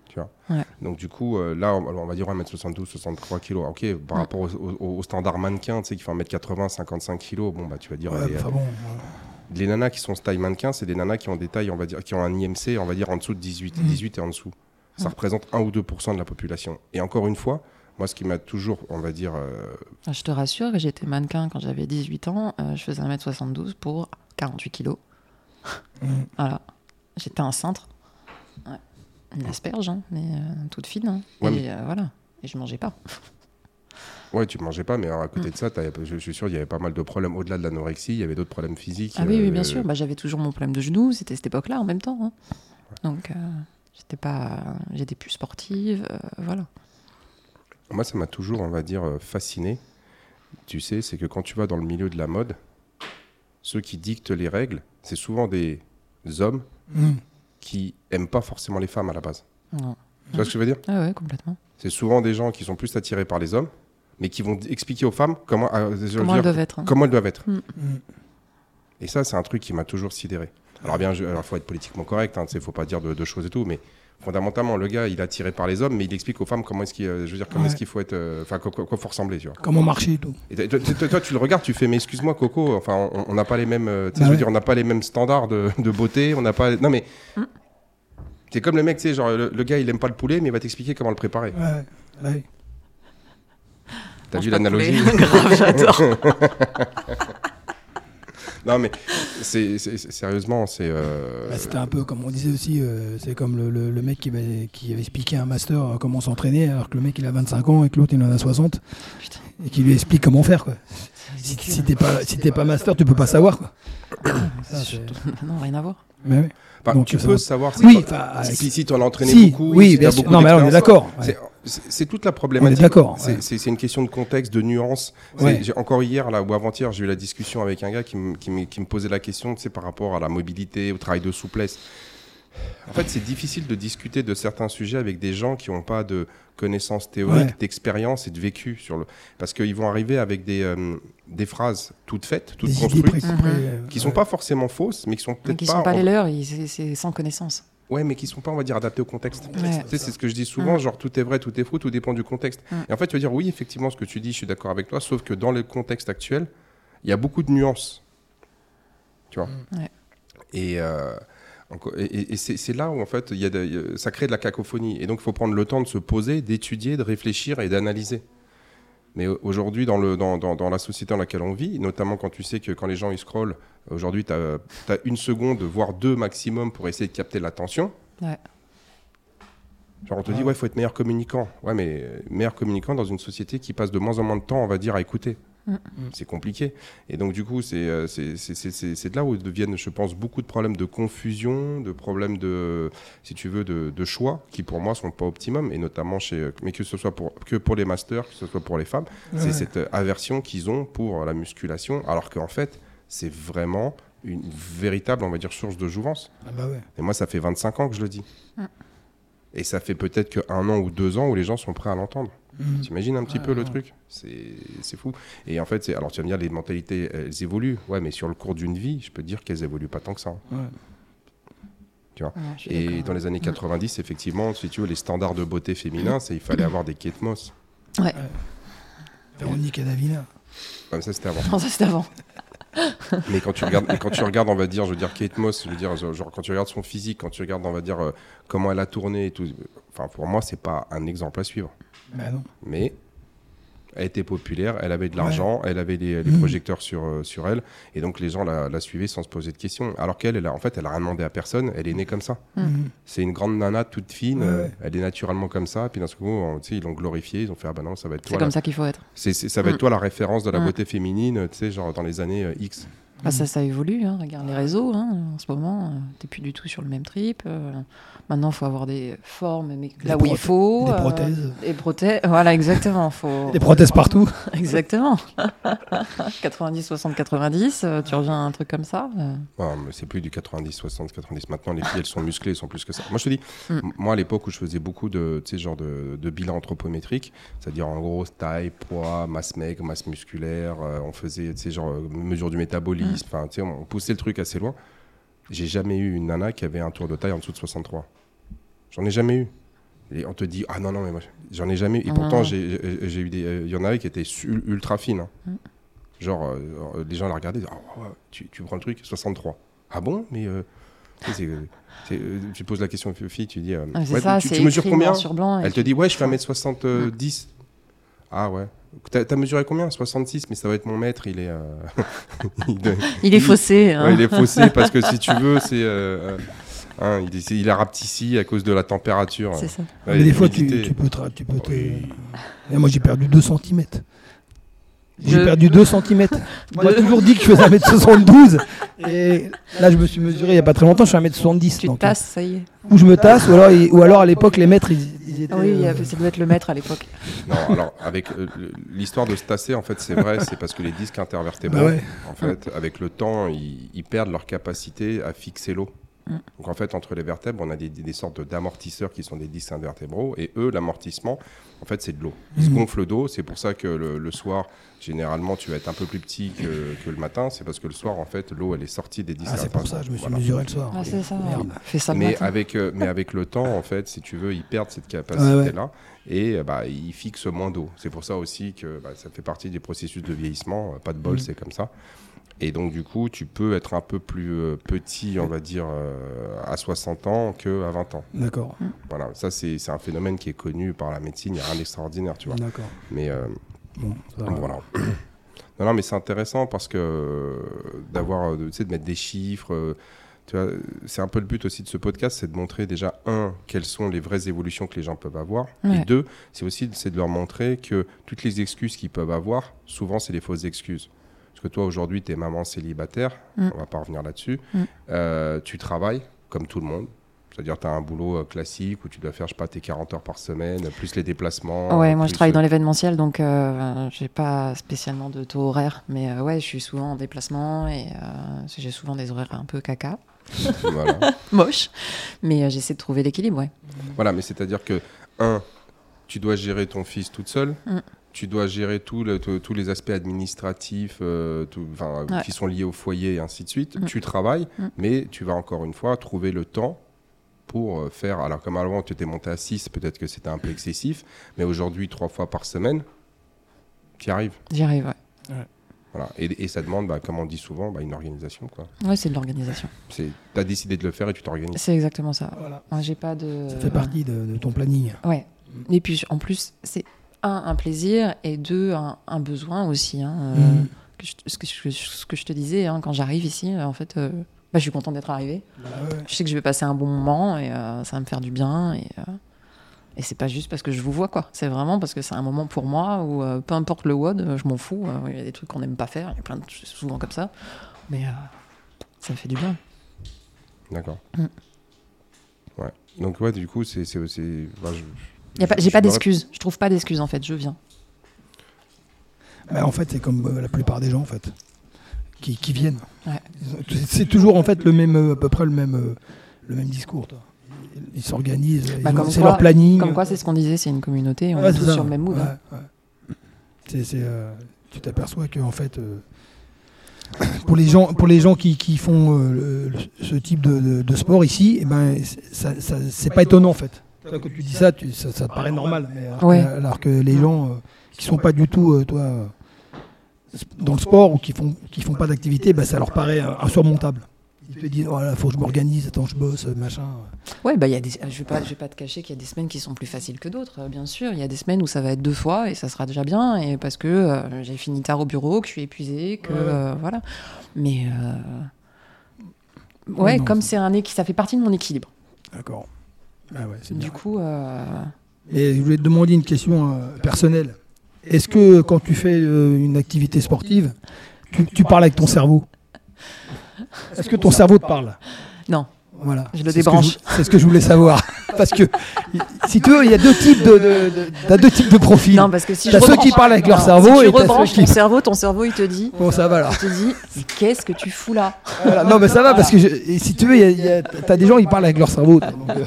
tu vois Ouais. Donc du coup, euh, là, on, on va dire 1m72, 63 kg. Ok, par Mm. rapport au, au- au standard mannequin, tu sais, qui fait 1m80, 55 kg, bon, bah, tu vas dire... Ouais, bon, Les nanas qui sont taille mannequin, c'est des nanas qui ont des tailles, on va dire, qui ont un IMC, on va dire en dessous de 18, Mhm. 18 et en dessous. Ça représente 1 ou 2% de la population. Et encore une fois, moi, ce qui m'a toujours, on va dire, euh, Ah, Je te rassure, j'étais mannequin quand j'avais 18 ans. euh, je faisais 1m72 pour 48 kilos. Mm. Voilà. J'étais un cintre. Ouais. Une asperge, hein, mais euh, toute fine. hein. Ouais, et mais- euh, voilà. Et je mangeais pas. ouais, tu mangeais pas, mais alors, à côté Mhm. de ça, je, je suis sûr, il y avait pas mal de problèmes au-delà de l'anorexie. Il y avait d'autres problèmes physiques. Ah oui, oui, euh, bien sûr. Bah, j'avais toujours mon problème de genou. C'était cette époque-là en même temps. hein. Donc, euh, j'étais pas. J'étais plus sportive. euh, voilà. Moi, ça m'a toujours, on va dire, euh, fasciné. Tu sais, c'est que quand tu vas dans le milieu de la mode, ceux qui dictent les règles, c'est souvent des hommes Mm. qui aiment pas forcément les femmes à la base. Non. Tu vois ce que je veux dire? Ah ouais, complètement. C'est souvent des gens qui sont plus attirés par les hommes, mais qui vont expliquer aux femmes comment, euh, veux Comment dire, elles doivent être. hein. comment elles doivent être. Et ça, c'est un truc qui m'a toujours sidéré. Alors bien, il faut être politiquement correct, il ne faut pas dire de, de choses et tout, mais fondamentalement, le gars, il est attiré par les hommes, mais il explique aux femmes comment est-ce qu'il, euh, je veux dire, comment Ouais. est-ce qu'il faut être, euh, enfin, quoi, quoi- quoi faut ressembler, tu vois. Comment marcher et tout. Et toi, toi- toi- toi, tu le regardes, tu fais, mais excuse-moi, Coco, enfin, on- n'a pas les mêmes, euh, Bah je veux ouais. dire, on n'a pas les mêmes standards de, de beauté, on n'a pas, non mais. Mm. C'est comme le mec, tu sais, genre, le, le gars, il aime pas le poulet, mais il va t'expliquer comment le préparer. Ouais, ouais. T'as vu l'analogie. Grave, j'adore. non, mais c'est, c'est- c'est- sérieusement, c'est. euh, Bah, C'était un peu comme on disait aussi, euh, c'est comme le, le- le mec qui avait, qui avait expliqué à un master euh, comment s'entraîner, alors que le mec il a 25 ans et que l'autre il en a 60, Putain. et qui lui explique comment faire. Quoi. Si, si t'es pas, si t'es pas master, tu peux pas savoir. Quoi. Ça, non, rien à voir. Mais oui. bah, donc, tu peux savoir. c'est Oui, pas- si, si tu en as entraîné si, beaucoup, oui, si bien sûr. Non, mais là, on est d'accord. ouais. C'est- toute la problématique. d'accord, C'est- ouais. C'est c'est une question de contexte, de nuance. Ouais. j'ai- Encore hier, là, ou avant-hier, j'ai eu la discussion avec un gars qui, me- qui me- qui me posait la question, tu sais, par rapport à la mobilité, au travail de souplesse. En fait, c'est difficile de discuter de certains sujets avec des gens qui n'ont pas de connaissances théoriques, Ouais. d'expérience et de vécu sur le. Parce qu'ils vont arriver avec des, euh, des phrases toutes faites, toutes Des construites, Mhm. euh, qui sont ouais. pas forcément fausses, mais qui sont Mais peut-être qui pas. sont pas en- les leurs, c'est sans connaissance. Ouais, mais qui sont pas, on va dire, adaptés au contexte. Ouais. Tu sais, c'est ce que je dis souvent, Mm. genre tout est vrai, tout est faux, tout dépend du contexte. Mm. Et en fait, tu vas dire, oui, effectivement, ce que tu dis, je suis d'accord avec toi, sauf que dans le contexte actuel, il y a beaucoup de nuances. Tu vois Ouais. Et, euh, et, et- c'est là où, en fait, il y a de- il y a- ça crée de la cacophonie. Et donc, il faut prendre le temps de se poser, d'étudier, de réfléchir et d'analyser. Mais au- aujourd'hui, dans, le, dans, dans, dans la société dans laquelle on vit, notamment quand tu sais que quand les gens ils scrollent, aujourd'hui, tu as, une seconde, voire deux maximum pour essayer de capter l'attention. Ouais. Genre, on te Ouais. dit, ouais, il faut être meilleur communicant. Ouais, mais meilleur communicant dans une société qui passe de moins en moins de temps, on va dire, à écouter. Mm. C'est compliqué. Et donc, du coup, c'est euh, c'est- de là où deviennent, je pense, beaucoup de problèmes de confusion, de problèmes de, si tu veux, de, de choix, qui pour moi sont pas optimum, et notamment chez, mais que ce soit pour, que pour les masters, que ce soit pour les femmes, c'est cette aversion qu'ils ont pour la musculation, alors qu'en fait, c'est vraiment une véritable, on va dire, source de jouvence. Ah bah ouais. Et moi, ça fait 25 ans que je le dis. Mm. Et ça fait peut-être qu'un an ou deux ans où les gens sont prêts à l'entendre. Mhm. T'imagines un petit Ouais, peu le ouais. truc C'est c'est fou. Et en fait, alors tu vas me dire, les mentalités, elles évoluent. Ouais, mais sur le cours d'une vie, je peux te dire qu'elles évoluent pas tant que ça. Ouais. Ouais, je suis Et dans les années 90, effectivement, si tu veux, les standards de beauté féminin, c'est il fallait avoir des Kate Moss. Véronique et Davina. Comme ça, c'était avant. Non, ça c'était avant. Mais quand tu regardes, mais quand tu regardes, on va dire, je veux dire Kate Moss, je veux dire, genre quand tu regardes son physique, quand tu regardes, on va dire euh, comment elle a tourné et tout. Enfin, pour moi, c'est pas un exemple à suivre. Bah non. mais elle était populaire, elle avait de Ouais. l'argent, elle avait les, les Mhm. projecteurs sur, euh, sur elle, et donc les gens la, la suivaient sans se poser de questions. Alors qu'elle, elle a, en fait, elle a rien demandé à personne, elle est née comme ça. Mhm. C'est une grande nana toute fine, Ouais, euh, ouais. elle est naturellement comme ça, et puis d'un seul coup, on- ils l'ont glorifiée, ils ont fait ah bah non, ça va être C'est toi, comme la, ça qu'il faut être. c'est- c'est- ça va être Mm. toi la référence de la Mm. beauté féminine, tu sais, genre dans les années euh, X. Bah, ça, ça évolue. Hein. Regarde les réseaux. hein. En ce moment, euh, t'es plus du tout sur le même trip. euh, maintenant, il faut avoir des formes, mais Des là où il faut. Des euh, prothèses. Des prothèses. Voilà, exactement. Faut... Des prothèses partout. Exactement. 90, 60, 90. euh, tu reviens à un truc comme ça. euh, mais c'est plus du 90, 60, 90. Maintenant, les filles, elles sont musclées, elles sont plus que ça. Moi, je te dis, Mm. moi, à l'époque où je faisais beaucoup de, genre de, de bilan anthropométrique, c'est-à-dire en gros taille, poids, masse maigre, masse musculaire, euh, on faisait, genre euh, mesure du métabolisme, enfin, tu sais, on poussait le truc assez loin. J'ai jamais eu une nana qui avait un tour de taille en dessous de 63. J'en ai jamais eu. Et on te dit, ah non, non, mais moi, j'en ai jamais eu. Et Ah. pourtant, j'ai eu des. euh, Il y en avait qui étaient ultra fines. hein. Mm. Genre, euh, euh, les gens la regardaient, Ah, tu, tu prends le truc, 63. Ah bon Mais euh, tu, sais, c'est- c'est, euh, tu poses la question aux filles, tu dis, euh, ah, c'est ouais, ça, tu, mesures combien sur blanc. Elle te dit, ouais, je fais 1m70. Ah ouais. T'as mesuré combien? 66, mais ça va être mon maître, il est. euh, il, Il est faussé. hein. Ouais, il est faussé parce que si tu veux, c'est. euh, euh, hein, il, est, il est rapetissé à cause de la température. C'est ça. Ouais, mais des fois, tu, tu peux te. Tu peux te... Oui. Et moi, j'ai perdu 2 cm. J'ai Je- perdu 2 cm. On m'a toujours dit que je faisais 1m72. Et là, je me suis mesuré il n'y a pas très longtemps, je suis 1m70. Tu te donc, tasses, ça y est. Ou je me tasse, ou alors, ou alors à l'époque, les maîtres, ils, ils étaient. Ah oui, il y euh, avait- ça doit être le maître à l'époque. Non, alors, avec euh, l'histoire de se tasser, en fait, c'est vrai, c'est parce que les disques intervertébraux, Bah ouais. en fait, avec le temps, ils, ils perdent leur capacité à fixer l'eau. Mm. Donc, en fait, entre les vertèbres, on a des, des- des sortes d'amortisseurs qui sont des disques invertébraux, et eux, l'amortissement, en fait, c'est de l'eau. Ils se Mhm. gonflent d'eau, c'est pour ça que le, le soir, généralement, tu vas être un peu plus petit que, que le matin, c'est parce que le soir, en fait, l'eau, elle est sortie des disques Ah, c'est pour ça, je me suis Voilà. mesuré le soir. Ah, c'est ça. Merde. Fais ça Mais matin. avec, euh, mais avec le temps, en fait, si tu veux, ils perdent cette capacité-là et euh, bah, ils fixent moins d'eau. C'est pour ça aussi que bah, ça fait partie des processus de vieillissement. Pas de bol, Mhm. c'est comme ça. Et donc, du coup, tu peux être un peu plus euh, petit, on va dire, euh, à 60 ans qu'à 20 ans. D'accord. Voilà, ça, c'est un phénomène qui est connu par la médecine. Il n'y a rien d'extraordinaire, tu vois. D'accord. Mais euh, Bon, ça va. voilà. Non, non, mais c'est intéressant parce que d'avoir, tu sais, de mettre des chiffres. tu vois, c'est un peu le but aussi de ce podcast, c'est de montrer déjà un quelles sont les vraies évolutions que les gens peuvent avoir, Ouais. et deux, c'est aussi de leur montrer que toutes les excuses qu'ils peuvent avoir, souvent c'est des fausses excuses. Que toi aujourd'hui, tu es maman célibataire, Mm. on va pas revenir là-dessus. Mm. Euh, tu travailles comme tout le monde. C'est-à-dire, tu as un boulot euh, classique où tu dois faire, je sais pas, tes 40 heures par semaine, plus les déplacements. Ouais, moi je travaille euh, dans l'événementiel, donc euh, j'ai pas spécialement de taux horaire, mais euh, ouais, je suis souvent en déplacement et j'ai souvent des horaires un peu caca, voilà. moche, mais j'essaie de trouver l'équilibre, ouais. Voilà, mais c'est-à-dire que, un, tu dois gérer ton fils toute seule. Mm. Tu dois gérer tout le- tout- tous les aspects administratifs euh, tout- Ouais. qui sont liés au foyer et ainsi de suite. Mm. Tu travailles, Mm. mais tu vas encore une fois trouver le temps pour euh, faire. Alors, comme avant, tu étais monté à 6, peut-être que c'était un peu excessif, mais aujourd'hui, trois fois par semaine, tu y arrives. J'y arrive, ouais. Voilà. Et, et ça demande, bah, comme on dit souvent, bah, une organisation. Ouais, c'est de l'organisation. Tu as décidé de le faire et tu t'organises. C'est exactement ça. Voilà. J'ai pas de. Ça fait partie de, de ton planning. Ouais. Et puis en plus, c'est un, un plaisir et deux, un, un besoin aussi. hein, euh, que je- ce, que je, ce que je te disais, hein, quand j'arrive ici, euh, en fait, euh, bah, je suis contente d'être arrivée. Bah ouais. Je sais que je vais passer un bon moment et euh, ça va me faire du bien. Et, euh, et c'est pas juste parce que je vous vois, quoi. C'est vraiment parce que c'est un moment pour moi où euh, peu importe le WOD, je m'en fous. euh, Il y a des trucs qu'on n'aime pas faire, il y a plein de c'est souvent comme ça. Mais euh, ça me fait du bien. D'accord. Mm. Ouais. Donc, ouais, du coup, c'est. je- Pas- J'ai pas me d'excuses. Je trouve pas d'excuses, en fait. Je viens. Bah, en fait, c'est comme euh, la plupart des gens, en fait, qui, qui viennent. Ouais. C'est toujours, en fait, le même, euh, à peu près le même, euh, le même discours. toi. Ils- s'organisent, Bah, c'est leur planning. Comme quoi, c'est ce qu'on disait, c'est une communauté, on Ouais, est tous ça. sur le même mood. hein. Euh, tu t'aperçois que en fait, euh, pour les gens, pour les gens qui, qui font euh, le- ce type de, de- de sport ici, eh ben, c'est- ça, ça- c'est pas étonnant en fait. Toi, Quand tu dis ça, tu- ça, ça te paraît normal, mais alors, Ouais. que, alors que les gens euh, qui sont pas du tout, euh, toi, euh, dans le sport ou qui font qui font pas d'activité, ben, ça leur paraît euh, insurmontable. Ils te disent, voilà, faut que je m'organise, attends, je bosse, machin. Ouais, bah, il y a des... je vais pas, je vais pas te cacher qu'il y a des semaines qui sont plus faciles que d'autres, euh, bien sûr. Il y a des semaines où ça va être deux fois et ça sera déjà bien, et parce que euh, j'ai fini tard au bureau, que je suis épuisée, que Ouais. euh, voilà. Mais euh, Ouais, non, comme c'est- c'est un ça fait partie de mon équilibre. D'accord. Ah ouais, c'est bien. Du coup, euh, Et je voulais te demander une question euh, personnelle. Est-ce que quand tu fais euh, une activité sportive, tu, tu parles avec ton cerveau? Est-ce que ton cerveau te parle? Non. Voilà. Je le C'est ce que débranche. je- C'est ce que je voulais savoir. Parce que, si tu veux, il y a deux types de, de- de- t'as deux types de profils. Non, parce que si T'as je ceux qui parlent avec leur cerveau si et tu ceux rebranches qui- ton cerveau, ton cerveau il te dit, Bon, ça va là. il te dit, mais qu'est-ce que tu fous là Voilà. Non, mais ça va parce que je- et si tu veux, il y a- il y a- t'as des gens qui parlent avec leur cerveau. donc, euh,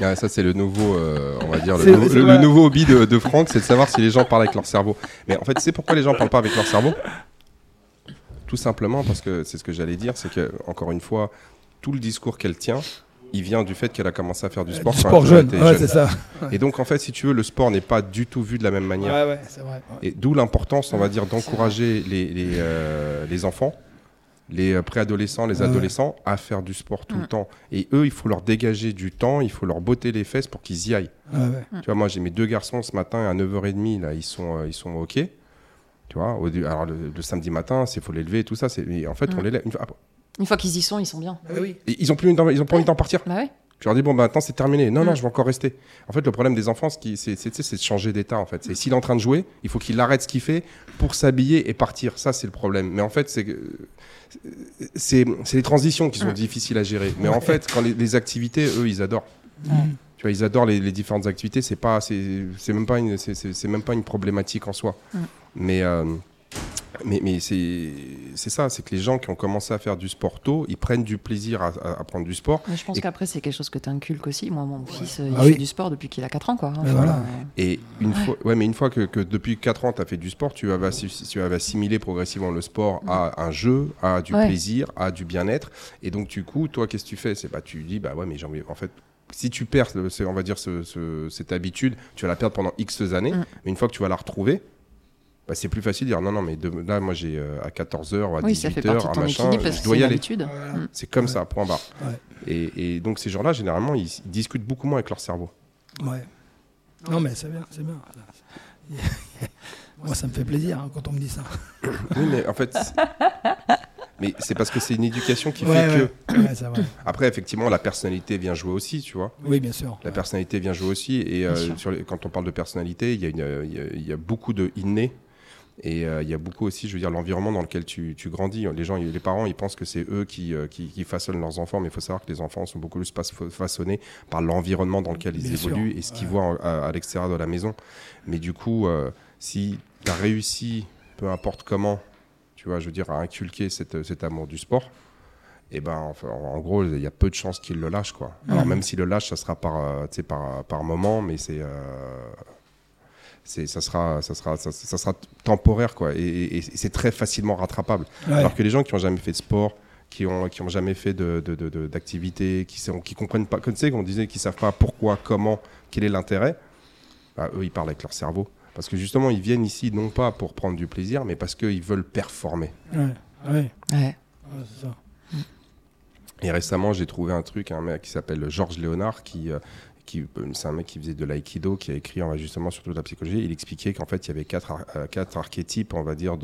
Ah, ça, c'est le nouveau, euh, on va dire, le, C'est- nou- c'est le- vrai. le nouveau hobby de, de Franck, c'est de savoir si les gens parlent avec leur cerveau. Mais en fait, tu sais pourquoi les gens parlent pas avec leur cerveau? Tout simplement parce que c'est ce que j'allais dire, c'est que, encore une fois, tout le discours qu'elle tient, il vient du fait qu'elle a commencé à faire du sport du sport jeune. était Ouais, jeune. c'est ça. Et donc, en fait, si tu veux, le sport n'est pas du tout vu de la même manière. Ouais, ouais, c'est vrai. Et d'où l'importance, on va dire, d'encourager les, les, euh, les enfants, les euh, préadolescents, les Ouais. adolescents à faire du sport tout le Mm. temps. Et eux, il faut leur dégager du temps, il faut leur botter les fesses pour qu'ils y aillent. Ouais, ouais. Tu vois, moi, j'ai mes deux garçons ce matin à 9h30, là, ils sont, euh, ils sont OK. Tu vois, au alors le, le samedi matin, il faut les lever et tout ça. c'est- mais En fait, on Mm. les lève. Une fois- après- Une fois qu'ils y sont, ils sont bien. oui. et ils ont plus, ils ont pas envie d'en partir. Bah ouais. Je leur dis, bon, bah, maintenant, c'est terminé. Non, non, je vais encore rester. En fait, le problème des enfants, c'est c'est- c'est- c'est de changer d'état, en fait. C'est s'il est en train de jouer, il faut qu'il arrête ce qu'il fait pour s'habiller et partir. Ça, c'est le problème. Mais en fait, c'est que- c'est c'est les transitions qui sont difficiles à gérer. Mais en fait, quand les, les activités, eux, ils adorent. Tu vois, ils adorent les, les différentes activités. C'est pas, c'est c'est même pas une, c'est- même pas une problématique en soi. Mais euh, mais, mais c'est c'est ça, c'est que les gens qui ont commencé à faire du sport tôt, ils prennent du plaisir à, à- à prendre du sport. Mais je pense Et- qu'après, c'est quelque chose que tu inculques aussi. Moi, mon fils, il Ah fait oui. du sport depuis qu'il a 4 ans. Quoi. Mais voilà. euh, Et une Ouais. fois, ouais, mais une fois que, que depuis 4 ans, tu as fait du sport, tu avais, assi- tu avais assimilé progressivement le sport à un jeu, à du Ouais. plaisir, à du bien-être. Et donc, du coup, toi, qu'est-ce que tu fais? C'est bah, tu dis, bah ouais, mais j'ai envie. En fait, si tu perds, on va dire, ce- ce- cette habitude, tu vas la perdre pendant X années. Mm. Mais une fois que tu vas la retrouver, bah, c'est plus facile de dire non, non, mais de- là, moi, j'ai euh, à 14h ou à Oui, ça fait 18h, partie de un ton machin, je dois y aller. Voilà. Mm. C'est comme Ouais. ça, point barre. Ouais. Et, et donc, ces gens-là, généralement, ils, ils discutent beaucoup moins avec leur cerveau. Ouais. Non, mais c'est bien, c'est bien. Moi, ça me fait plaisir hein, quand on me dit ça. Oui, mais en fait, c'est- mais c'est parce que c'est une éducation qui Ouais, fait ouais. que. Ouais. Après, effectivement, la personnalité vient jouer aussi, tu vois. Oui, bien sûr. La personnalité vient jouer aussi. Et euh, sur les- quand on parle de personnalité, il y, euh, il y a- il y a beaucoup de innés. Et euh, il y a beaucoup aussi, je veux dire, l'environnement dans lequel tu, tu grandis. Les gens, les parents, ils pensent que c'est eux qui, euh, qui, qui façonnent leurs enfants, mais il faut savoir que les enfants sont beaucoup plus façonnés par l'environnement dans lequel ils Bien sûr, évoluent et ce qu'ils ouais. voient en- à, à l'extérieur de la maison. Mais du coup, euh, si tu as réussi, peu importe comment, tu vois, je veux dire, à inculquer cette, cet amour du sport, et ben, enfin, en gros, il y a peu de chances qu'il le lâche, quoi. Alors même si le lâche, ça sera par, euh, par, par moment, mais c'est, euh, c'est, ça sera, ça sera, ça, ça sera temporaire, quoi. Et, et- et c'est très facilement rattrapable. Ouais. Alors que les gens qui ont jamais fait de sport, qui ont, qui ont jamais fait de, d'activité, qui, sont, qui comprennent pas, comme tu sais, qu'on disait, qui savent pas pourquoi, comment, quel est l'intérêt, bah, eux, ils parlent avec leur cerveau. Parce que justement, ils viennent ici non pas pour prendre du plaisir, mais parce qu'ils veulent performer. Ouais, ouais. Ouais. Ça. Et récemment, j'ai trouvé un truc, un mec qui s'appelle Georges Léonard, qui, euh, qui, euh, c'est un mec qui faisait de l'aïkido, qui a écrit justement sur toute la psychologie. Il expliquait qu'en fait, il y avait quatre, euh, archétypes, on va dire,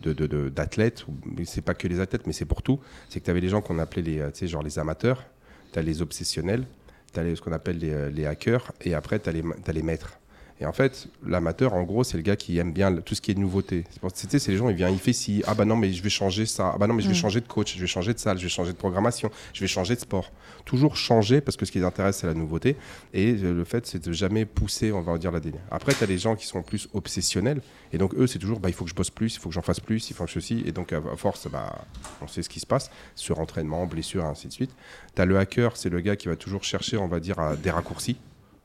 d'athlètes. c'est pas que les athlètes, mais c'est pour tout. C'est que tu avais les gens qu'on appelait les, euh, genre les amateurs, tu as les obsessionnels, tu as ce qu'on appelle les, les hackers, et après, tu as les, les maîtres. Et en fait, l'amateur, en gros, c'est le gars qui aime bien tout ce qui est nouveauté. C'est les gens, il vient, il fait si, ah bah non, mais je vais changer ça, ah bah non, mais je vais Mm. changer de coach, je vais changer de salle, je vais changer de programmation, je vais changer de sport. Toujours changer parce que ce qui les intéresse, c'est la nouveauté. Et euh, le fait, c'est de jamais pousser, on va dire, la délire. Après, tu as les gens qui sont plus obsessionnels. Et donc, eux, c'est toujours, bah, il faut que je bosse plus, il faut que j'en fasse plus, il faut que ceci. Et donc, à force, bah, on sait ce qui se passe, sur entraînement, blessure, et ainsi de suite. Tu as le hacker, c'est le gars qui va toujours chercher, on va dire, à des raccourcis.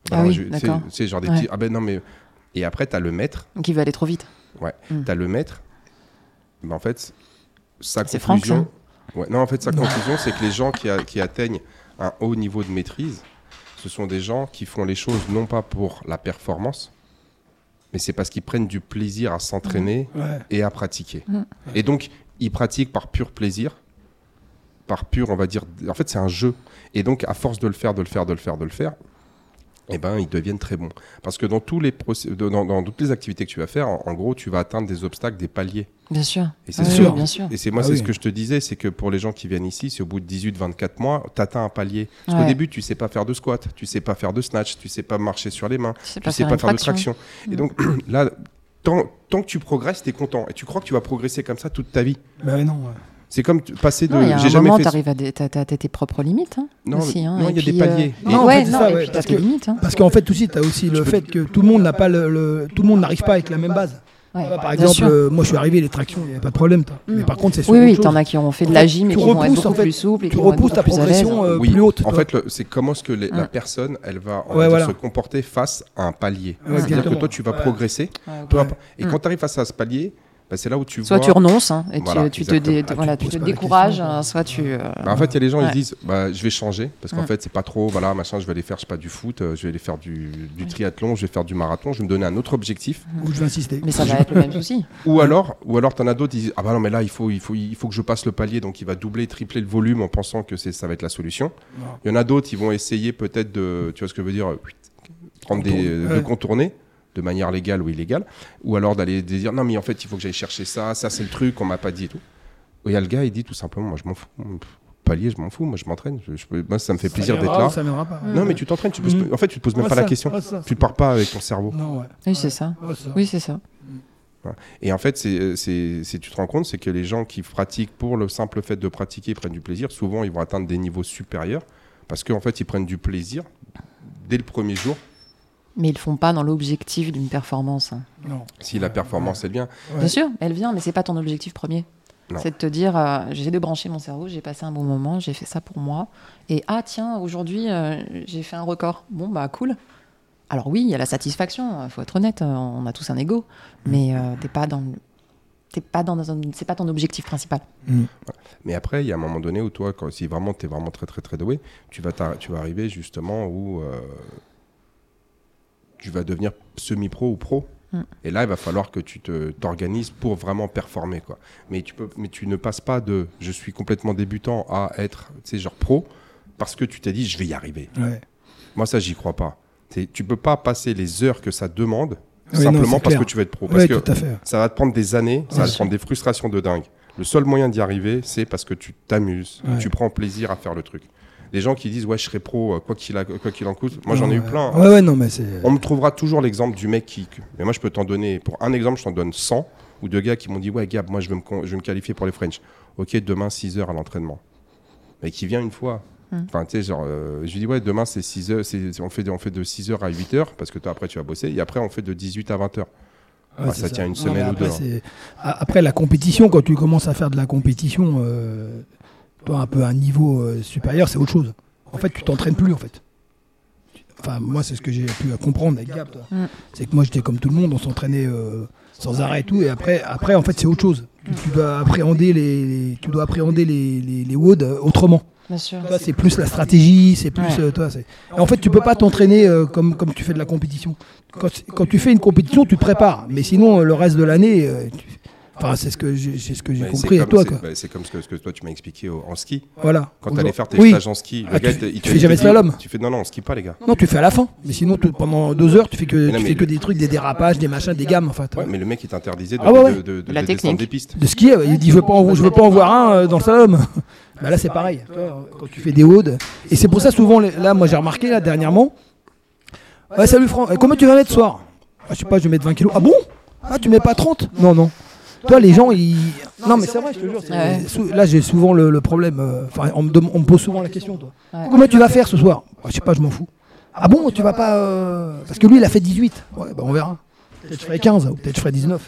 Bah, Ah oui, c'est- d'accord. C'est genre des Ouais. petits, ah ben non, mais. Et après, tu as le maître. Donc il veut aller trop vite. Mm. Tu as le maître. Mais en fait, sa C'est Franck, conclusion. Ouais, non, en fait, sa conclusion, c'est que les gens qui, a- qui atteignent un haut niveau de maîtrise, ce sont des gens qui font les choses non pas pour la performance, mais c'est parce qu'ils prennent du plaisir à s'entraîner Ouais. et à pratiquer. Mhm. Et donc, ils pratiquent par pur plaisir, par pur, on va dire. En fait, c'est un jeu. Et donc, à force de le faire, de le faire, de le faire, de le faire, eh ben, ils deviennent très bons. Parce que dans, tous les dans, dans toutes les activités que tu vas faire, en, en gros, tu vas atteindre des obstacles, des paliers. Bien sûr. Et c'est Ah oui, sûr. Et c'est moi, Ah c'est oui. ce que je te disais, c'est que pour les gens qui viennent ici, c'est au bout de 18-24 mois, tu atteins un palier. Parce qu'au début, tu sais pas faire de squat, tu sais pas faire de snatch, tu sais pas marcher sur les mains, Tu sais tu pas sais faire pas faire de traction. Et donc là, tant, tant que tu progresses, tu es content. Et tu crois que tu vas progresser comme ça toute ta vie? Bah ouais, non. ouais. C'est comme passer de. Non, il y a J'ai un jamais moment, fait. tu arrives à des, t'as, t'as- t'as tes propres limites. hein, Non, aussi, hein, il y a des puis, euh, paliers. Non, ouais, non, ça, ouais, t'as parce tes que- limites. hein. Parce qu'en fait aussi, tu as aussi le fait que tout le monde n'a pas le, le- tout le monde n'arrive pas avec la même base. Ouais, par exemple, sûr. euh, moi je suis arrivé les tractions, il n'y avait pas de problème. toi. Mm. Mais par contre, c'est sur Oui, oui, t'en as qui ont fait de la gym et tu qui vont être repousses, beaucoup en fait, plus souples et tu repousses ta progression euh, Oui, plus haute. en toi. fait, c'est comment est-ce que les- la personne, elle va on Ouais, va dire, voilà. se comporter face à un palier. Ouais, C'est-à-dire que toi, tu vas progresser. Peu. Et Mm. quand tu arrives face à ce palier, bah, c'est là où tu Soit vois. tu renonces hein, et tu- Voilà, tu, te, dé-. Ah, voilà, tu te décourages, question, hein, soit tu. euh, Bah, en fait, il y a des gens, Ouais. ils disent bah, je vais changer parce qu'en Mm. fait, c'est pas trop, voilà, machin, je vais aller faire, je sais pas, du foot, euh, je vais aller faire du, du triathlon, je vais faire du marathon, je vais me donner un autre objectif. Où je vais insister. Mais ça va être le même souci. Ou alors, ou alors t'en as d'autres, ils disent ah bah non, mais là, il faut, il, faut, il faut que je passe le palier, donc il va doubler, tripler le volume en pensant que c'est, ça va être la solution. Il y en a d'autres, ils vont essayer peut-être de, tu vois ce que je veux dire, prendre des, de contourner de manière légale ou illégale, ou alors d'aller dire non mais en fait il faut que j'aille chercher ça, ça c'est le truc qu'on m'a pas dit et tout. Et il y a le gars il dit tout simplement moi je m'en fous, palier je m'en fous, moi je m'entraîne, Je- moi ça me fait plaisir d'être là. Ça pas. Non mais tu t'entraînes, tu peux, Mhm. en fait tu te poses même Ouais, pas la question, ouais, ça, tu pars pas avec ton cerveau. Non, ouais. Oui, c'est ça. Ouais, ça. Oui, c'est ça. Et en fait, c'est, c'est, c'est- tu te rends compte, c'est que les gens qui pratiquent pour le simple fait de pratiquer, prennent du plaisir, souvent ils vont atteindre des niveaux supérieurs parce qu'en fait ils prennent du plaisir dès le premier jour. Mais ils le font pas dans l'objectif d'une performance. Non. Si la performance est bien, Ouais. Bien sûr, elle vient, mais c'est pas ton objectif premier. Non. C'est de te dire, euh, j'ai de brancher mon cerveau, j'ai passé un bon moment, j'ai fait ça pour moi. Et ah tiens, aujourd'hui, euh, j'ai fait un record. Bon, bah cool. Alors oui, il y a la satisfaction, il faut être honnête, euh, on a tous un ego. Mais euh, t'es pas dans... T'es pas dans un- c'est pas ton objectif principal. Mm. Mais après, il y a un moment donné où toi, quand, si vraiment tu es vraiment très très très doué, tu vas, tu vas arriver justement où euh, tu vas devenir semi-pro ou pro. Mm. Et là, il va falloir que tu t'organises pour vraiment performer. Quoi. Mais, tu peux, mais tu ne passes pas de je suis complètement débutant à être genre pro parce que tu t'es dit je vais y arriver. Ouais. Moi, ça, j'y crois pas. Tu peux pas passer les heures que ça demande Oui, simplement parce que tu veux être pro. Parce Oui, que ça va te prendre des années, ça va te prendre des frustrations de dingue. Le seul moyen d'y arriver, c'est parce que tu t'amuses, Ouais. tu prends plaisir à faire le truc. Les gens qui disent ouais je serai pro euh, quoi qu'il a- quoi qu'il en coûte, moi j'en ai eu plein. Ouais, ouais, non, mais. On me trouvera toujours l'exemple du mec qui. Mais moi, je peux t'en donner. Pour un exemple, je t'en donne 100 ou deux gars qui m'ont dit Ouais, Gab, moi, je veux me, je veux me qualifier pour les French. Ok, demain, 6 heures à l'entraînement. Mais qui vient une fois. Hmm. Enfin, tu sais, genre, euh, je lui dis Ouais, demain, c'est 6 heures. on, fait, de- on fait de 6 heures à 8 heures parce que toi, après, tu vas bosser. Et après, on fait de 18 à 20 heures. Ouais, ça tient une Non, semaine ou deux, a- Après, la compétition, quand tu commences à faire de la compétition, euh, un peu à un niveau euh, supérieur, c'est autre chose. En fait, tu t'entraînes plus, en fait. Enfin, moi, c'est ce que j'ai pu comprendre avec Gap. toi. Mm. C'est que moi, j'étais comme tout le monde, on s'entraînait euh, sans arrêt et tout. Et après, après en fait, c'est autre chose. Tu, tu dois appréhender les, les- tu dois appréhender les, les, les WOD euh, autrement. Bien sûr. Toi, c'est plus la stratégie, c'est plus. Ouais. euh, toi, en fait, tu peux pas t'entraîner euh, comme, comme tu fais de la compétition. Quand, quand tu fais une compétition, tu te prépares. Mais sinon, le reste de l'année, tu- enfin, c'est ce que j'ai c'est ce que j'ai Mais compris à toi. c'est- bah, comme ce que, ce que toi, tu m'as expliqué au- en ski. Voilà. Quand tu allais faire tes Oui. stages en ski, le Ah, gars, tu- il tu fais jamais dit- slalom Tu fais non, non, on skie pas, les gars. Non, tu fais à la fin. Mais sinon, tu- pendant deux heures, tu fais que, Mais non, tu mais fais que le- des trucs, des dérapages, des machins, des gammes, en fait. Ouais, mais le mec, il t'interdisait de, Ah ouais, ouais. de, de- de- La de technique. des pistes. De skier, il dit je veux pas en, je veux pas en voir un euh, dans le slalom. Bah là c'est pareil. Quand tu fais des hauts et c'est pour ça souvent là moi j'ai remarqué là dernièrement. Ouais, salut Franck, Euh, combien tu vas mettre ce soir? Ah, Je sais pas, je vais mettre 20 kilos. Ah bon? Ah tu mets pas 30 Non non. Toi les gens ils non mais c'est vrai je te jure. c'est- Ouais. sou- Là j'ai souvent le, le problème. euh, Enfin on, me dem- on me pose souvent la question toi. Ouais. Combien tu vas faire ce soir? Je sais pas, je m'en fous. Ah bon tu vas pas euh, parce que lui il a fait 18. Ouais bah on verra. Peut-être je ferai 15 ou peut-être je ferai 19.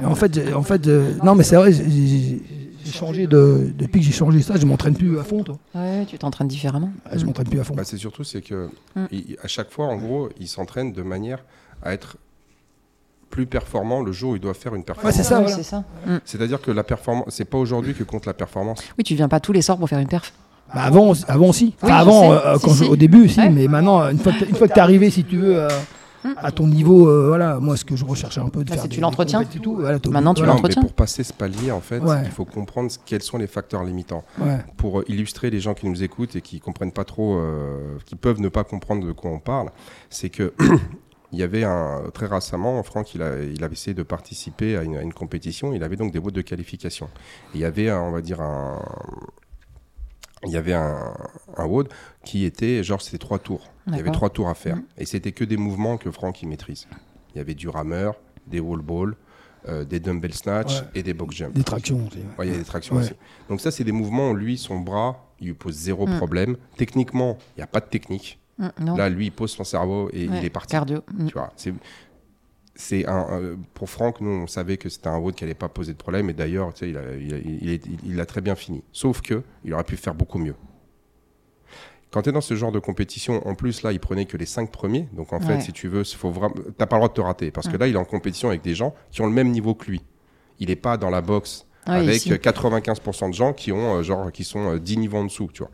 Et en fait, en fait euh, non, mais c'est vrai, j'ai- j'ai j'ai changé de. Depuis que j'ai changé ça, je m'entraîne plus à fond, toi. Ouais, tu t'entraînes différemment. Ouais, Je m'entraîne plus à fond. Bah, c'est surtout c'est que Mm. il- à chaque fois, en gros, il s'entraîne de manière à être plus performant le jour où il doit faire une performance. Ouais, c'est ça, Oui, voilà. c'est ça. Mm. C'est-à-dire que la performance, c'est pas aujourd'hui que compte la performance. Oui, tu viens pas tous les soirs pour faire une perf. Bah, avant, avant aussi. Enfin, Oui, avant, euh, Si, quand je- si. au début, si, Ouais. mais maintenant, une fois que une fois que tu es arrivé, si tu veux, euh, Mm. à ton niveau, euh, voilà, moi, ce que je recherchais un peu de Bah, faire. c'est tu l'entretiens. voilà, Maintenant, tu l'entretiens. pour passer ce palier, en fait, Ouais. il faut comprendre quels sont les facteurs limitants. Ouais. Pour illustrer les gens qui nous écoutent et qui comprennent pas trop, euh, qui peuvent ne pas comprendre de quoi on parle, c'est que il y avait un très récemment, Franck, il, a, il avait essayé de participer à une, à une compétition. Il avait donc des votes de qualification. Et il y avait, un- on va dire un, il y avait un, un WOD qui était genre c'était trois tours. Il y avait trois tours à faire Mhm. et c'était que des mouvements que Franck il maîtrise. Il y avait du rameur, des wall ball, euh, des dumbbell snatch Ouais. et des box jump. Des tractions aussi. Ouais, il y a des tractions Ouais. aussi. Donc ça, c'est des mouvements où lui, son bras, il lui pose zéro Mm. problème. Techniquement, il n'y a pas de technique. Mm, non. Là, lui, il pose son cerveau et Ouais, il est parti. Cardio. Mm. Tu vois, c'est c'est un, euh, pour Franck, nous, on savait que c'était un road qui n'allait pas poser de problème. Et d'ailleurs, tu sais, il a, il, a, il est- il- il a très bien fini. Sauf que il aurait pu faire beaucoup mieux. Quand tu es dans ce genre de compétition, en plus, là, il prenait que les cinq premiers. Donc, en fait, si tu veux, faut vraiment, t'as pas le droit de te rater. Parce que Mm. là, il est en compétition avec des gens qui ont le même niveau que lui. Il n'est pas dans la boxe Ouais, avec ici. euh, 95% de gens qui ont euh, genre qui sont euh, 10 niveaux en dessous, tu vois.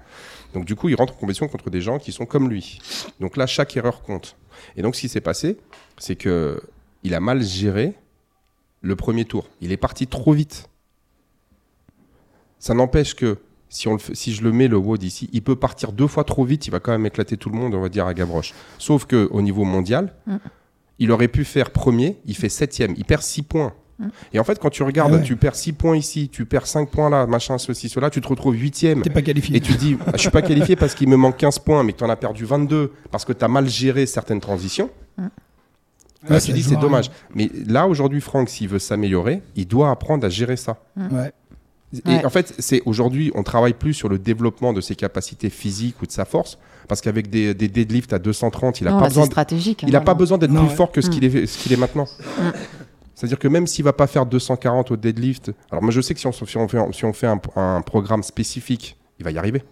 Donc du coup, il rentre en compétition contre des gens qui sont comme lui. Donc là, chaque erreur compte. Et donc ce qui s'est passé, c'est que il a mal géré le premier tour. Il est parti trop vite. Ça n'empêche que si, on le fait- si je le mets le WOD ici, il peut partir deux fois trop vite, il va quand même éclater tout le monde, on va dire à Gavroche. Sauf que au niveau mondial, Mm. il aurait pu faire premier, il fait septième, il perd 6 points. Mm. Et en fait, quand tu regardes, Ah ouais. tu perds 6 points ici, tu perds 5 points là, machin, ceci, cela, tu te retrouves huitième. T'es pas qualifié. Et tu te dis, ah, je suis pas qualifié parce qu'il me manque 15 points, mais que tu en as perdu 22 parce que tu as mal géré certaines transitions. Là, Ouais, tu dis, c'est à dommage. Mais là, aujourd'hui, Franck, s'il veut s'améliorer, il doit apprendre à gérer ça. Ouais. Et Ouais. en fait, c'est aujourd'hui, on travaille plus sur le développement de ses capacités physiques ou de sa force, parce qu'avec des, des deadlifts à 230, il n'a pas là, besoin, de- stratégique. hein, il a pas vraiment. besoin d'être Non, plus ouais. fort que ce Mm. qu'il est, ce qu'il est maintenant. C'est-à-dire que même s'il va pas faire 240 au deadlift, alors moi je sais que si on, si on fait, si on fait un, un programme spécifique, il va y arriver.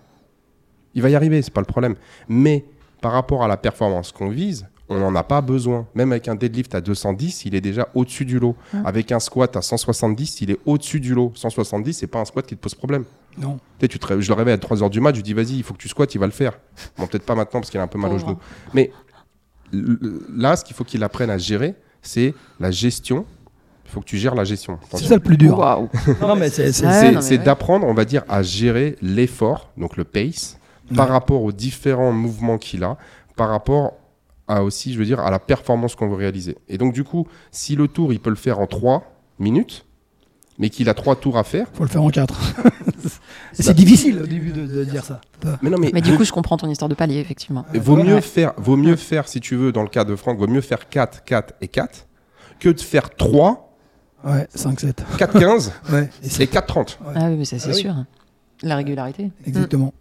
Il va y arriver, c'est pas le problème. Mais par rapport à la performance qu'on vise, on n'en a pas besoin. Même avec un deadlift à 210, il est déjà au-dessus du lot. Mm. Avec un squat à 170, il est au-dessus du lot. 170, c'est pas un squat qui te pose problème. Non. Tu te ré- je le réveille à 3h du mat, je lui dis vas-y, il faut que tu squattes, il va le faire. Bon, peut-être pas maintenant parce qu'il a un peu mal au genou. Mais là, ce qu'il faut qu'il apprenne à gérer, c'est la gestion. Il faut que tu gères la gestion. C'est ça le plus dur. Waouh. Non, mais c'est. c'est- Ouais, C'est non, mais c'est ouais. d'apprendre, on va dire, à gérer l'effort, donc le pace, par rapport aux différents mouvements qu'il a, par rapport à aussi, je veux dire, à la performance qu'on veut réaliser. Et donc, du coup, si le tour, il peut le faire en 3 minutes, mais qu'il a 3 tours à faire. faut le faire en 4. c'est difficile au début de, de dire ça. Mais, non, mais, Mais du coup, je comprends ton histoire de palier, effectivement. vaut Ouais. mieux faire, vaut mieux faire, si tu veux, dans le cas de Franck, vaut mieux faire 4, 4 et 4 que de faire 3, Ouais, 5-7. 4, 15 Ouais, et c'est- et 4, 30. Ah oui, mais ça, c'est Ah oui. sûr. La régularité. exactement.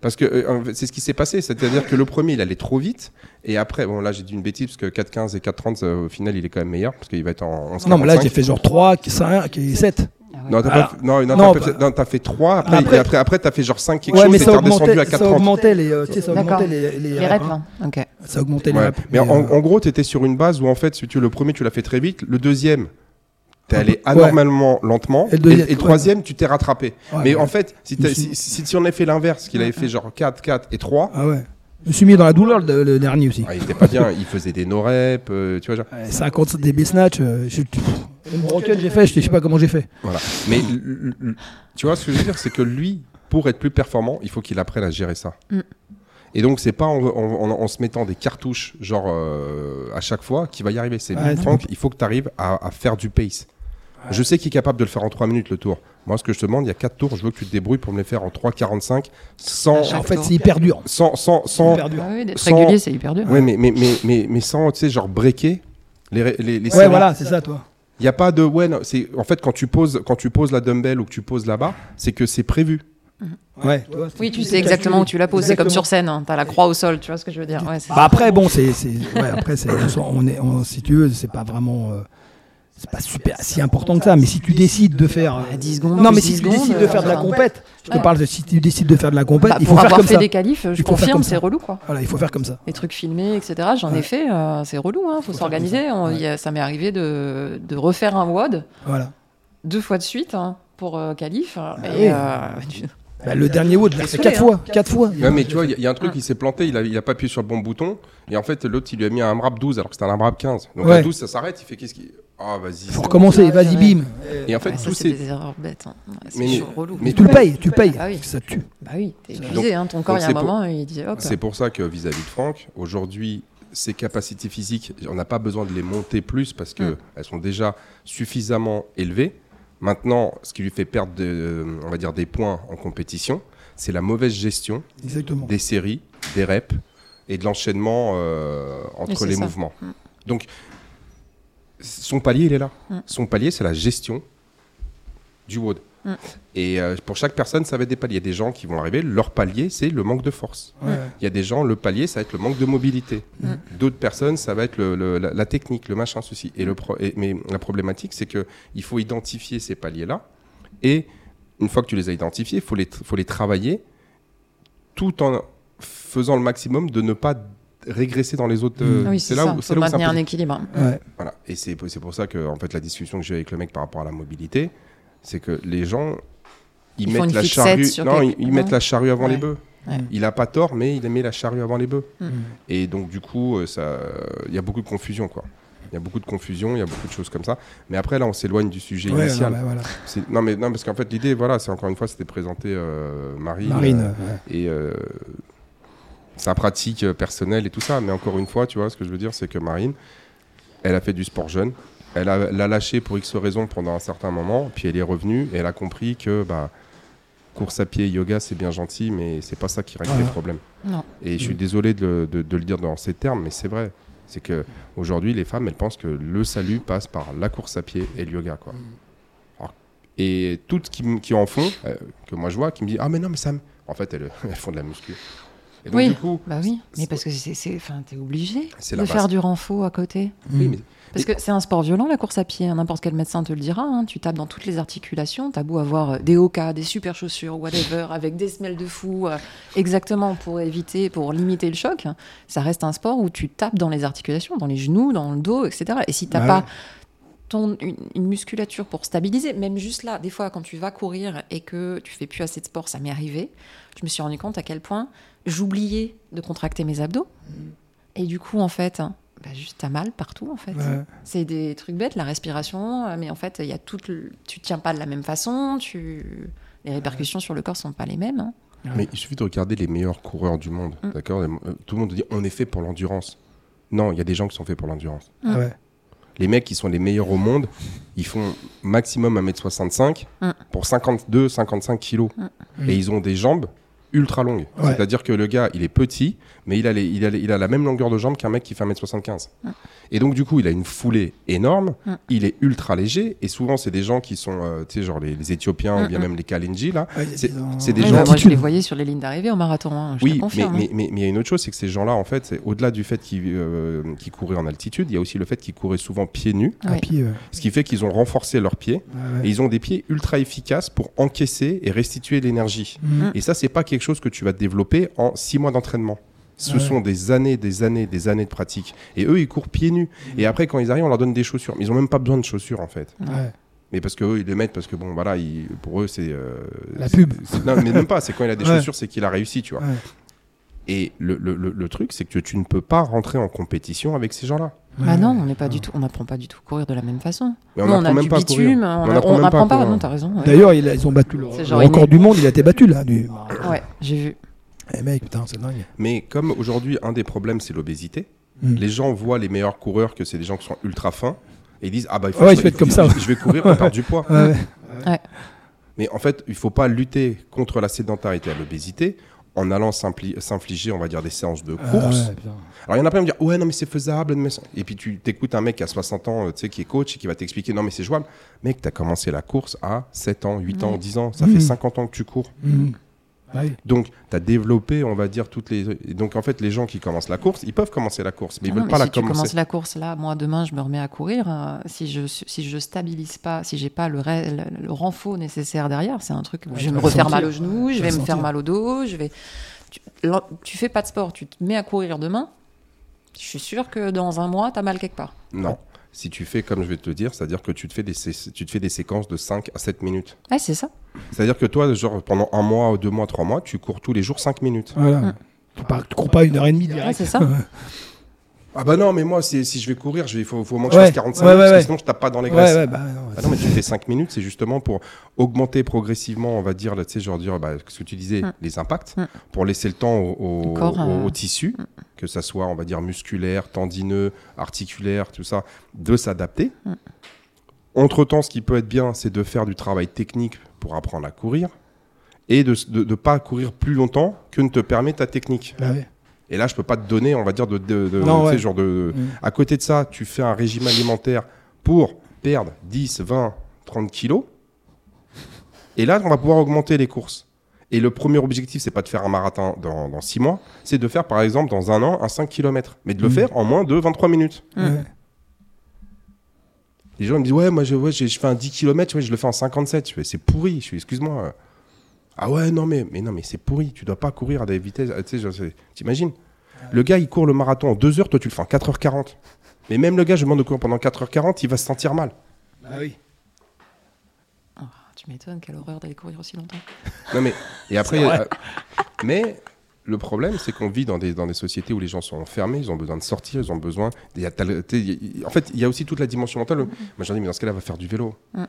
Parce que euh, en c'est ce qui s'est passé, c'est-à-dire que le premier il allait trop vite et après bon là j'ai dit une bêtise parce que 4-15 et 4-30 euh, au final il est quand même meilleur parce qu'il va être en 11 Non, mais là, j'ai fait genre 3, 5 et 7. Ah ouais. Non, t'as Alors, pas, non, non, non, t'as bah- fait, non, t'as fait 3 après, Après- et après, après t'as fait genre 5 quelque Ouais, chose mais et t'es redescendu à augmentait, ça 4-30. augmentait les, euh, ça D'accord. augmentait les, les, Les reps, hein. hein. ok. Ça augmentait les Ouais. reps. Mais en, euh, en gros, t'étais sur une base où en fait, si tu, le premier tu l'as fait très vite, le deuxième t'es allé anormalement lentement Et le et troisième tu t'es rattrapé. ouais, mais en fait, si, on avait fait l'inverse, qu'il avait fait genre 4, 4 et 3, Ah ouais. Je me suis mis dans la douleur le, le dernier aussi. ah, il était pas bien, il faisait des no-reps, euh, tu vois, genre. Ouais, 50 DB snatch, euh, je, j'ai fait, je sais pas comment j'ai fait. Voilà. Mais l- l- l- tu vois ce que je veux dire, c'est que lui, pour être plus performant, il faut qu'il apprenne à gérer ça. Mm. Et donc c'est pas en, en- en- en se mettant des cartouches genre euh, à chaque fois qu'il va y arriver. C'est Ouais, Franck, il faut que tu arrives à, à faire du pace. Je sais qu'il est capable de le faire en 3 minutes le tour. Moi, ce que je te demande, il y a 4 tours, je veux que tu te débrouilles pour me les faire en 3,45 sans, En fait, c'est hyper dur. sans, sans, sans, Hyper dur. Ah oui, d'être Sans- régulier, c'est hyper dur. ouais, mais, mais, mais, mais, mais sans, tu sais, genre breaker les, les, les Ouais, voilà, c'est ça, toi. Il n'y a pas de ouais, non, c'est en fait quand tu poses quand tu poses la dumbbell ou que tu poses là-bas, c'est que c'est prévu. Ouais. Oui, tu sais exactement où tu la poses. C'est comme sur scène, hein. t'as la croix au sol, tu vois ce que je veux dire. Ouais, c'est Bah après, bon, c'est, c'est, ouais, après, c'est, on est, on, si tu veux, c'est pas vraiment, euh, c'est pas super, si important que ça. Mais si tu décides de faire, euh, À 10 secondes. non, mais si 10 tu décides de faire de la euh, compète, je te parle de si tu décides de faire de la compète, bah, il faut pour faire avoir comme fait ça. des qualifs, je Il confirme, c'est relou quoi. Voilà, il faut faire comme ça. Les trucs filmés, etc. J'en ai fait, euh, c'est relou, hein. faut Faut s'organiser. Il Ça m'est arrivé de, refaire un WOD Voilà. deux fois de suite hein, pour euh, qualif. et, Ah euh, Bah, le dernier WOD, l'ai T'es fait saoulé, quatre hein. fois, quatre fois. Ouais, mais tu vois, il y, a- il y a un truc Ouais. qui s'est planté, il a, il a pas appuyé sur le bon bouton et en fait l'autre il lui a mis un AMRAP 12 alors que c'était un AMRAP 15. Donc Ouais. à 12 ça s'arrête, il fait qu'est-ce qui Ah vas-y. Faut recommencer, vas-y, ouais. bim. Et en fait ouais, ça, tous c'est ces des erreurs bêtes. hein. Ouais, c'est Mais- chaud, relou. Mais tu le payes, tu le payes. Ah oui. Ça tue. Bah oui, t'es épuisé, hein. ton corps, il y a un c'est pour- moment, il dit hop. c'est pour ça que vis-à-vis de Franck, aujourd'hui ses capacités physiques, on n'a pas besoin de les monter plus parce que Mm. elles sont déjà suffisamment élevées. Maintenant, ce qui lui fait perdre de- on va dire des points en compétition, c'est la mauvaise gestion Exactement. des séries, des reps et de l'enchaînement euh, entre les ça. mouvements. Mm. Donc, son palier, il est là. Mm. Son palier, c'est la gestion du WOD. Mm. Et euh, pour chaque personne, ça va être des paliers. Il y a des gens qui vont arriver, leur palier, c'est le manque de force. Ouais. Il y a des gens, le palier, ça va être le manque de mobilité. Mm. D'autres personnes, ça va être le- le- la, la technique, le machin, ceci. Et le pro- et- mais la problématique, c'est qu'il faut identifier ces paliers-là. Et une fois que tu les as identifiés, il faut les, faut les travailler tout en faisant le maximum de ne pas régresser dans les autres. euh, Mm. Oui, c'est là ça. où c'est là où c'est maintenir un équilibre. Ouais. Voilà. Et c'est c'est pour ça que en fait, la discussion que j'ai avec le mec par rapport à la mobilité, c'est que les gens. Ils, mettent la charrue. Non, ils, ils mettent la charrue avant Ouais. les bœufs. Ouais. Il a pas tort, mais il a mis la charrue avant les bœufs. Mm. Et donc, du coup, euh, ça, il y a beaucoup de confusion, quoi. Il y a beaucoup de confusion, il y a beaucoup de choses comme ça. Mais après, là, on s'éloigne du sujet Ouais, initial. non, bah, voilà. Non, mais non, parce qu'en fait, l'idée, voilà, c'est encore une fois, c'était présenter euh, Marine, Marine. euh, ouais. et euh, sa pratique personnelle et tout ça. Mais encore une fois, tu vois, ce que je veux dire, c'est que Marine, elle a fait du sport jeune. Elle a l'a lâché pour X raisons pendant un certain moment, puis elle est revenue et elle a compris que bah, course à pied, yoga, c'est bien gentil, mais c'est pas ça qui règle les problèmes. Non. Et je suis Mm. désolé de, le- de- de le dire dans ces termes, mais c'est vrai. C'est que aujourd'hui, les femmes, elles pensent que le salut passe par la course à pied et le yoga, quoi. Alors, et toutes qui, en font, euh, que moi je vois, qui me disent ah mais non mais ça, me... en fait elles, elles font de la muscu. Et donc Oui. du coup, Bah oui, mais parce que c'est, enfin, t'es obligé de faire du renfort à côté. oui, Mm. mais Parce que c'est un sport violent, la course à pied. hein. N'importe quel médecin te le dira. hein. Tu tapes dans toutes les articulations. T'as beau avoir euh, des OK, des super chaussures, whatever, avec des semelles de fou, euh, exactement pour éviter, pour limiter le choc. hein. Ça reste un sport où tu tapes dans les articulations, dans les genoux, dans le dos, etc. Et si t'as Bah pas ouais. ton, une, une musculature pour stabiliser, même juste là, des fois quand tu vas courir et que tu fais plus assez de sport, ça m'est arrivé. Je me suis rendu compte à quel point j'oubliais de contracter mes abdos. Et du coup, en fait, bah, juste t'as mal partout, en fait. Ouais. C'est des trucs bêtes, la respiration, euh, mais en fait, il y a tout le... tu tiens pas de la même façon, tu... les répercussions sur le corps sont pas les mêmes. hein. Mais il suffit de regarder les meilleurs coureurs du monde, Mm. d'accord? Euh, Tout le monde dit on est fait pour l'endurance. Non, il y a des gens qui sont faits pour l'endurance. Ah ouais. Les mecs qui sont les meilleurs au monde, ils font maximum 1m65 Mm. pour 52-55 kilos. Et ils ont des jambes ultra longues. Ouais. C'est-à-dire que le gars, il est petit, mais il a, les- il a, les- il a la même longueur de jambes qu'un mec qui fait 1m75. Et donc, du coup, il a une foulée énorme, Mm. il est ultra léger, et souvent, c'est des gens qui sont, euh, tu sais, genre les, les Éthiopiens ou bien Mm, même les Kalenji, là. C'est- des- Ouais, gens- bah, moi, je les voyais sur les lignes d'arrivée au marathon, hein, je te Oui, mais confirme. mais- mais- mais il y a une autre chose, c'est que ces gens-là, en fait, au-delà du fait qu'ils euh, couraient en altitude, il y a aussi le fait qu'ils couraient souvent pieds nus, à Ouais. pied. ouais. ce qui fait qu'ils ont renforcé leurs pieds, Ouais, ouais. et ils ont des pieds ultra efficaces pour encaisser et restituer l'énergie. Mhm. Et ça, c'est pas quelque chose que tu vas développer en six mois d'entraînement. Ce Ouais. sont des années, des années, des années de pratique. Et eux, ils courent pieds nus. Et après, quand ils arrivent, on leur donne des chaussures. Mais ils ont même pas besoin de chaussures, en fait. Ouais. Mais parce qu'eux, ils les mettent parce que, bon, voilà, ils- pour eux, c'est. euh, La pub. Non, mais même pas. C'est quand il a des Ouais. chaussures, c'est qu'il a réussi, tu vois. Ouais. Et le, le- le- le truc, c'est que tu ne peux pas rentrer en compétition avec ces gens-là. Bah Ouais. non, on n'est pas du tout, on n'apprend pas du tout à courir de la même façon. Mais on Nous, on n'apprend a même du pas bitume, On n'apprend pas pas. Non, t'as raison. ouais. D'ailleurs, ils ont battu le, record du monde, il a été battu là. Du... Ouais, j'ai vu. Eh mec, putain, c'est dingue. Mais comme aujourd'hui, un des problèmes, c'est l'obésité, Mm. les gens voient les meilleurs coureurs que c'est des gens qui sont ultra fins et ils disent Ah bah, il faut Ouais, que je vais être comme ça, Je, je vais courir pour perdre du poids. Ouais, ouais. Mais en fait, il faut pas lutter contre la sédentarité et l'obésité en allant s'infliger, on va dire, des séances de Ah course. ouais. Alors, il y en a plein qui vont dire Ouais, non, mais c'est faisable. mais Et puis, tu t'écoutes un mec qui a 60 ans, euh, tu sais, qui est coach et qui va t'expliquer Non, mais c'est jouable. Mec, tu as commencé la course à 7 ans, 8 ans, 10 ans. Ça fait 50 ans que tu cours. Mhm. Ah oui. Donc, tu as développé, on va dire, toutes les. et donc, en fait, les gens qui commencent la course, ils peuvent commencer la course, mais ils Ah non, veulent mais pas si la tu commencer. commences la course là, moi demain je me remets à courir. euh, si je si je stabilise pas, si j'ai pas le, ré- le, le renfort nécessaire derrière, c'est un truc où Ouais, je tu vais me refaire sentir. mal au genou, je Tu vais me faire mal au dos, je vais. Tu, tu fais pas de sport, tu te mets à courir demain. Je suis sûr que dans un mois, t'as mal quelque part. Non. Si tu fais comme je vais te le dire, c'est-à-dire que tu te, fais des, tu te fais des séquences de 5 à 7 minutes. Ouais, c'est ça. C'est-à-dire que toi, genre, pendant un mois, deux mois, trois mois, tu cours tous les jours 5 minutes. Voilà. Mm. Tu, pars- tu cours pas une heure et demie Ouais, direct. c'est ça. Ah bah non, mais moi, c'est- si je vais courir, il faut, faut au moins que Ouais, je fasse 45 ouais, minutes, ouais, parce que ouais. sinon je tape pas dans les Ouais, graisses. ouais, bah non. Ah non, mais tu fais 5 minutes, c'est justement pour augmenter progressivement, on va dire, là, tu sais, genre dire, bah, ce que tu disais, Mm. les impacts, Mm. pour laisser le temps au, au, Au corps, au- euh, au tissu, que ça soit, on va dire, musculaire, tendineux, articulaire, tout ça, de s'adapter. Mm. Entre-temps, ce qui peut être bien, c'est de faire du travail technique pour apprendre à courir et de ne pas courir plus longtemps que ne te permet ta technique. Bah ouais. Et là, je peux pas te donner, on va dire, de, de, de- Non, ouais. genre de. Mm. À côté de ça, tu fais un régime alimentaire pour perdre 10, 20, 30 kilos. Et là, on va pouvoir augmenter les courses. Et le premier objectif, c'est pas de faire un marathon dans, 6 mois, c'est de faire, par exemple, dans un an, un 5 km. Mais de le Mm. faire en moins de 23 minutes. Ouais. Les gens me disent, ouais, moi, je, ouais, j'ai- je fais un 10 km, ouais, je le fais en 57. Je fais, c'est pourri. Je suis, excuse-moi. Ah ouais, non, mais, mais non, mais c'est pourri. Tu dois pas courir à des vitesses. Tu t'imagines? Le gars, il court le marathon en 2 heures, toi, tu le fais en 4h40. Mais même le gars, je demande de courir pendant 4h40, il va se sentir mal. Bah oui. Tu m'étonnes, quelle horreur d'aller courir aussi longtemps. Non, mais. Et après. Euh, mais. Le problème, c'est qu'on vit dans des, dans des sociétés où les gens sont enfermés, ils ont besoin de sortir, ils ont besoin. y a y a- en fait, il y a aussi toute la dimension mentale. Moi, j'en dis, mais dans ce cas-là, va faire du vélo. Mm.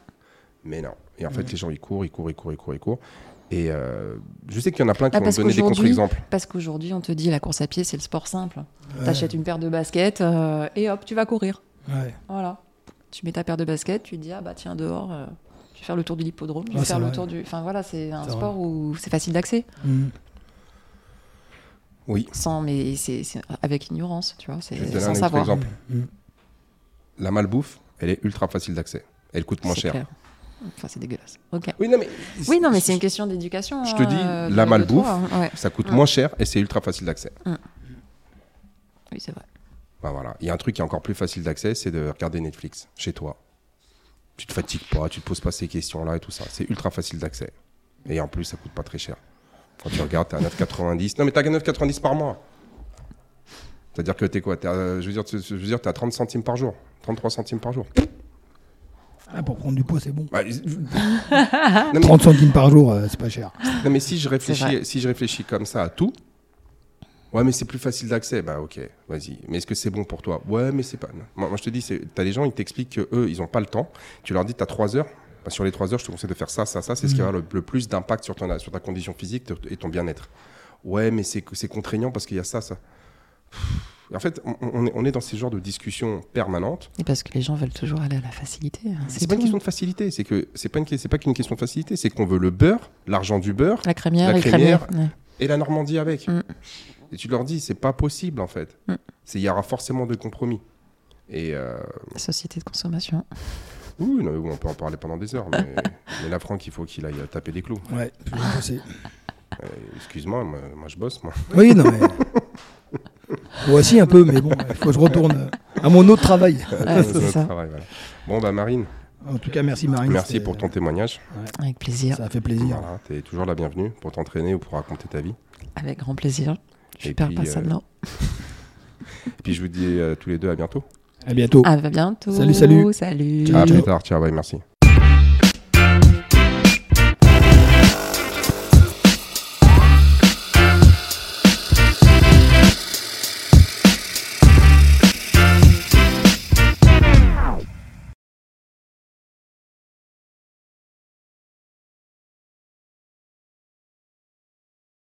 Mais non. Et en fait, les gens, ils courent, ils courent, ils courent, ils courent, ils courent. Et euh, je sais qu'il y en a plein qui Ah, me donner des contre-exemples. Parce qu'aujourd'hui, on te dit la course à pied, c'est le sport simple. Ouais. T'achètes une paire de baskets euh, et hop, tu vas courir. Ouais. Voilà. Tu mets ta paire de baskets, tu te dis, ah bah tiens, dehors, euh, vais faire le tour de l'hippodrome, je vais Ouais, faire le vrai. tour du. Enfin voilà, c'est un sport où c'est facile d'accès. Mm. Oui. Sans, mais c'est avec ignorance, tu vois, c'est sans un savoir. exemple. Mm. La malbouffe, elle est ultra facile d'accès. Elle coûte moins cher. clair. Enfin, c'est dégueulasse. Ok. Oui, non, mais. Oui, non, mais c'est une question d'éducation. Je te dis, euh, la malbouffe, hein. Ouais. Ça coûte Ouais. moins cher et c'est ultra facile d'accès. Oui, c'est vrai. Ben voilà. Il y a un truc qui est encore plus facile d'accès, c'est de regarder Netflix chez toi. Tu te fatigues pas, tu te poses pas ces questions-là et tout ça. C'est ultra facile d'accès. Et en plus, ça coûte pas très cher. Quand tu regardes, t'es à 9,90. Non, mais t'as 9,90 par mois. C'est-à-dire que t'es quoi? T'es à- Je veux dire, tu- je veux dire, t'es à 30 centimes par jour. 33 centimes par jour. Ah, pour prendre du poids, c'est bon. Bah, non, mais, 30 centimes par jour, euh, c'est pas cher. non, mais si je réfléchis, si je réfléchis comme ça à tout, ouais, mais c'est plus facile d'accès. Bah, ok, vas-y. Mais est-ce que c'est bon pour toi? Ouais, mais c'est pas. Moi, moi, je te dis, t'as des gens, ils t'expliquent que eux, ils ont pas le temps. Tu leur dis, t'as 3 heures. Bah, sur les 3 heures, je te conseille de faire ça, ça, ça. C'est ce qui aura le, le plus d'impact sur, ton, sur ta condition physique et ton bien-être. Ouais, mais c'est contraignant parce qu'il y a ça, ça. En fait, on, on est, dans ces genres de discussions permanentes. Et parce que les gens veulent toujours aller à la facilité. hein, C'est pas une question de facilité, c'est que c'est pas une, c'est pas qu'une question de facilité, c'est qu'on veut le beurre, l'argent du beurre La crémière, La crémière. ouais. et la Normandie avec. Mm. Et tu leur dis, c'est pas possible en fait. Mm. C'est il y aura forcément des compromis. Et euh, La société de consommation. oui, non, on peut en parler pendant des heures, mais, mais là, Franck, il faut qu'il aille taper des clous. Ouais, je vais bosser. Euh, Excuse-moi, moi, moi, je bosse, moi. Oui, non, mais. Moi aussi un peu, mais bon, il faut que je retourne euh, à mon autre travail. Ouais, c'est ça. travail, voilà. Bon, bah Marine, En tout cas, merci Marine. merci pour ton témoignage. Avec plaisir. Ça a fait plaisir. Voilà, tu es toujours la bienvenue pour t'entraîner ou pour raconter ta vie. Avec grand plaisir. Je Et perds puis, pas ça euh, là. Et puis je vous dis euh, tous les deux à bientôt. À bientôt. À bientôt. Salut, salut. Salut. À plus tard, ciao, bye, merci.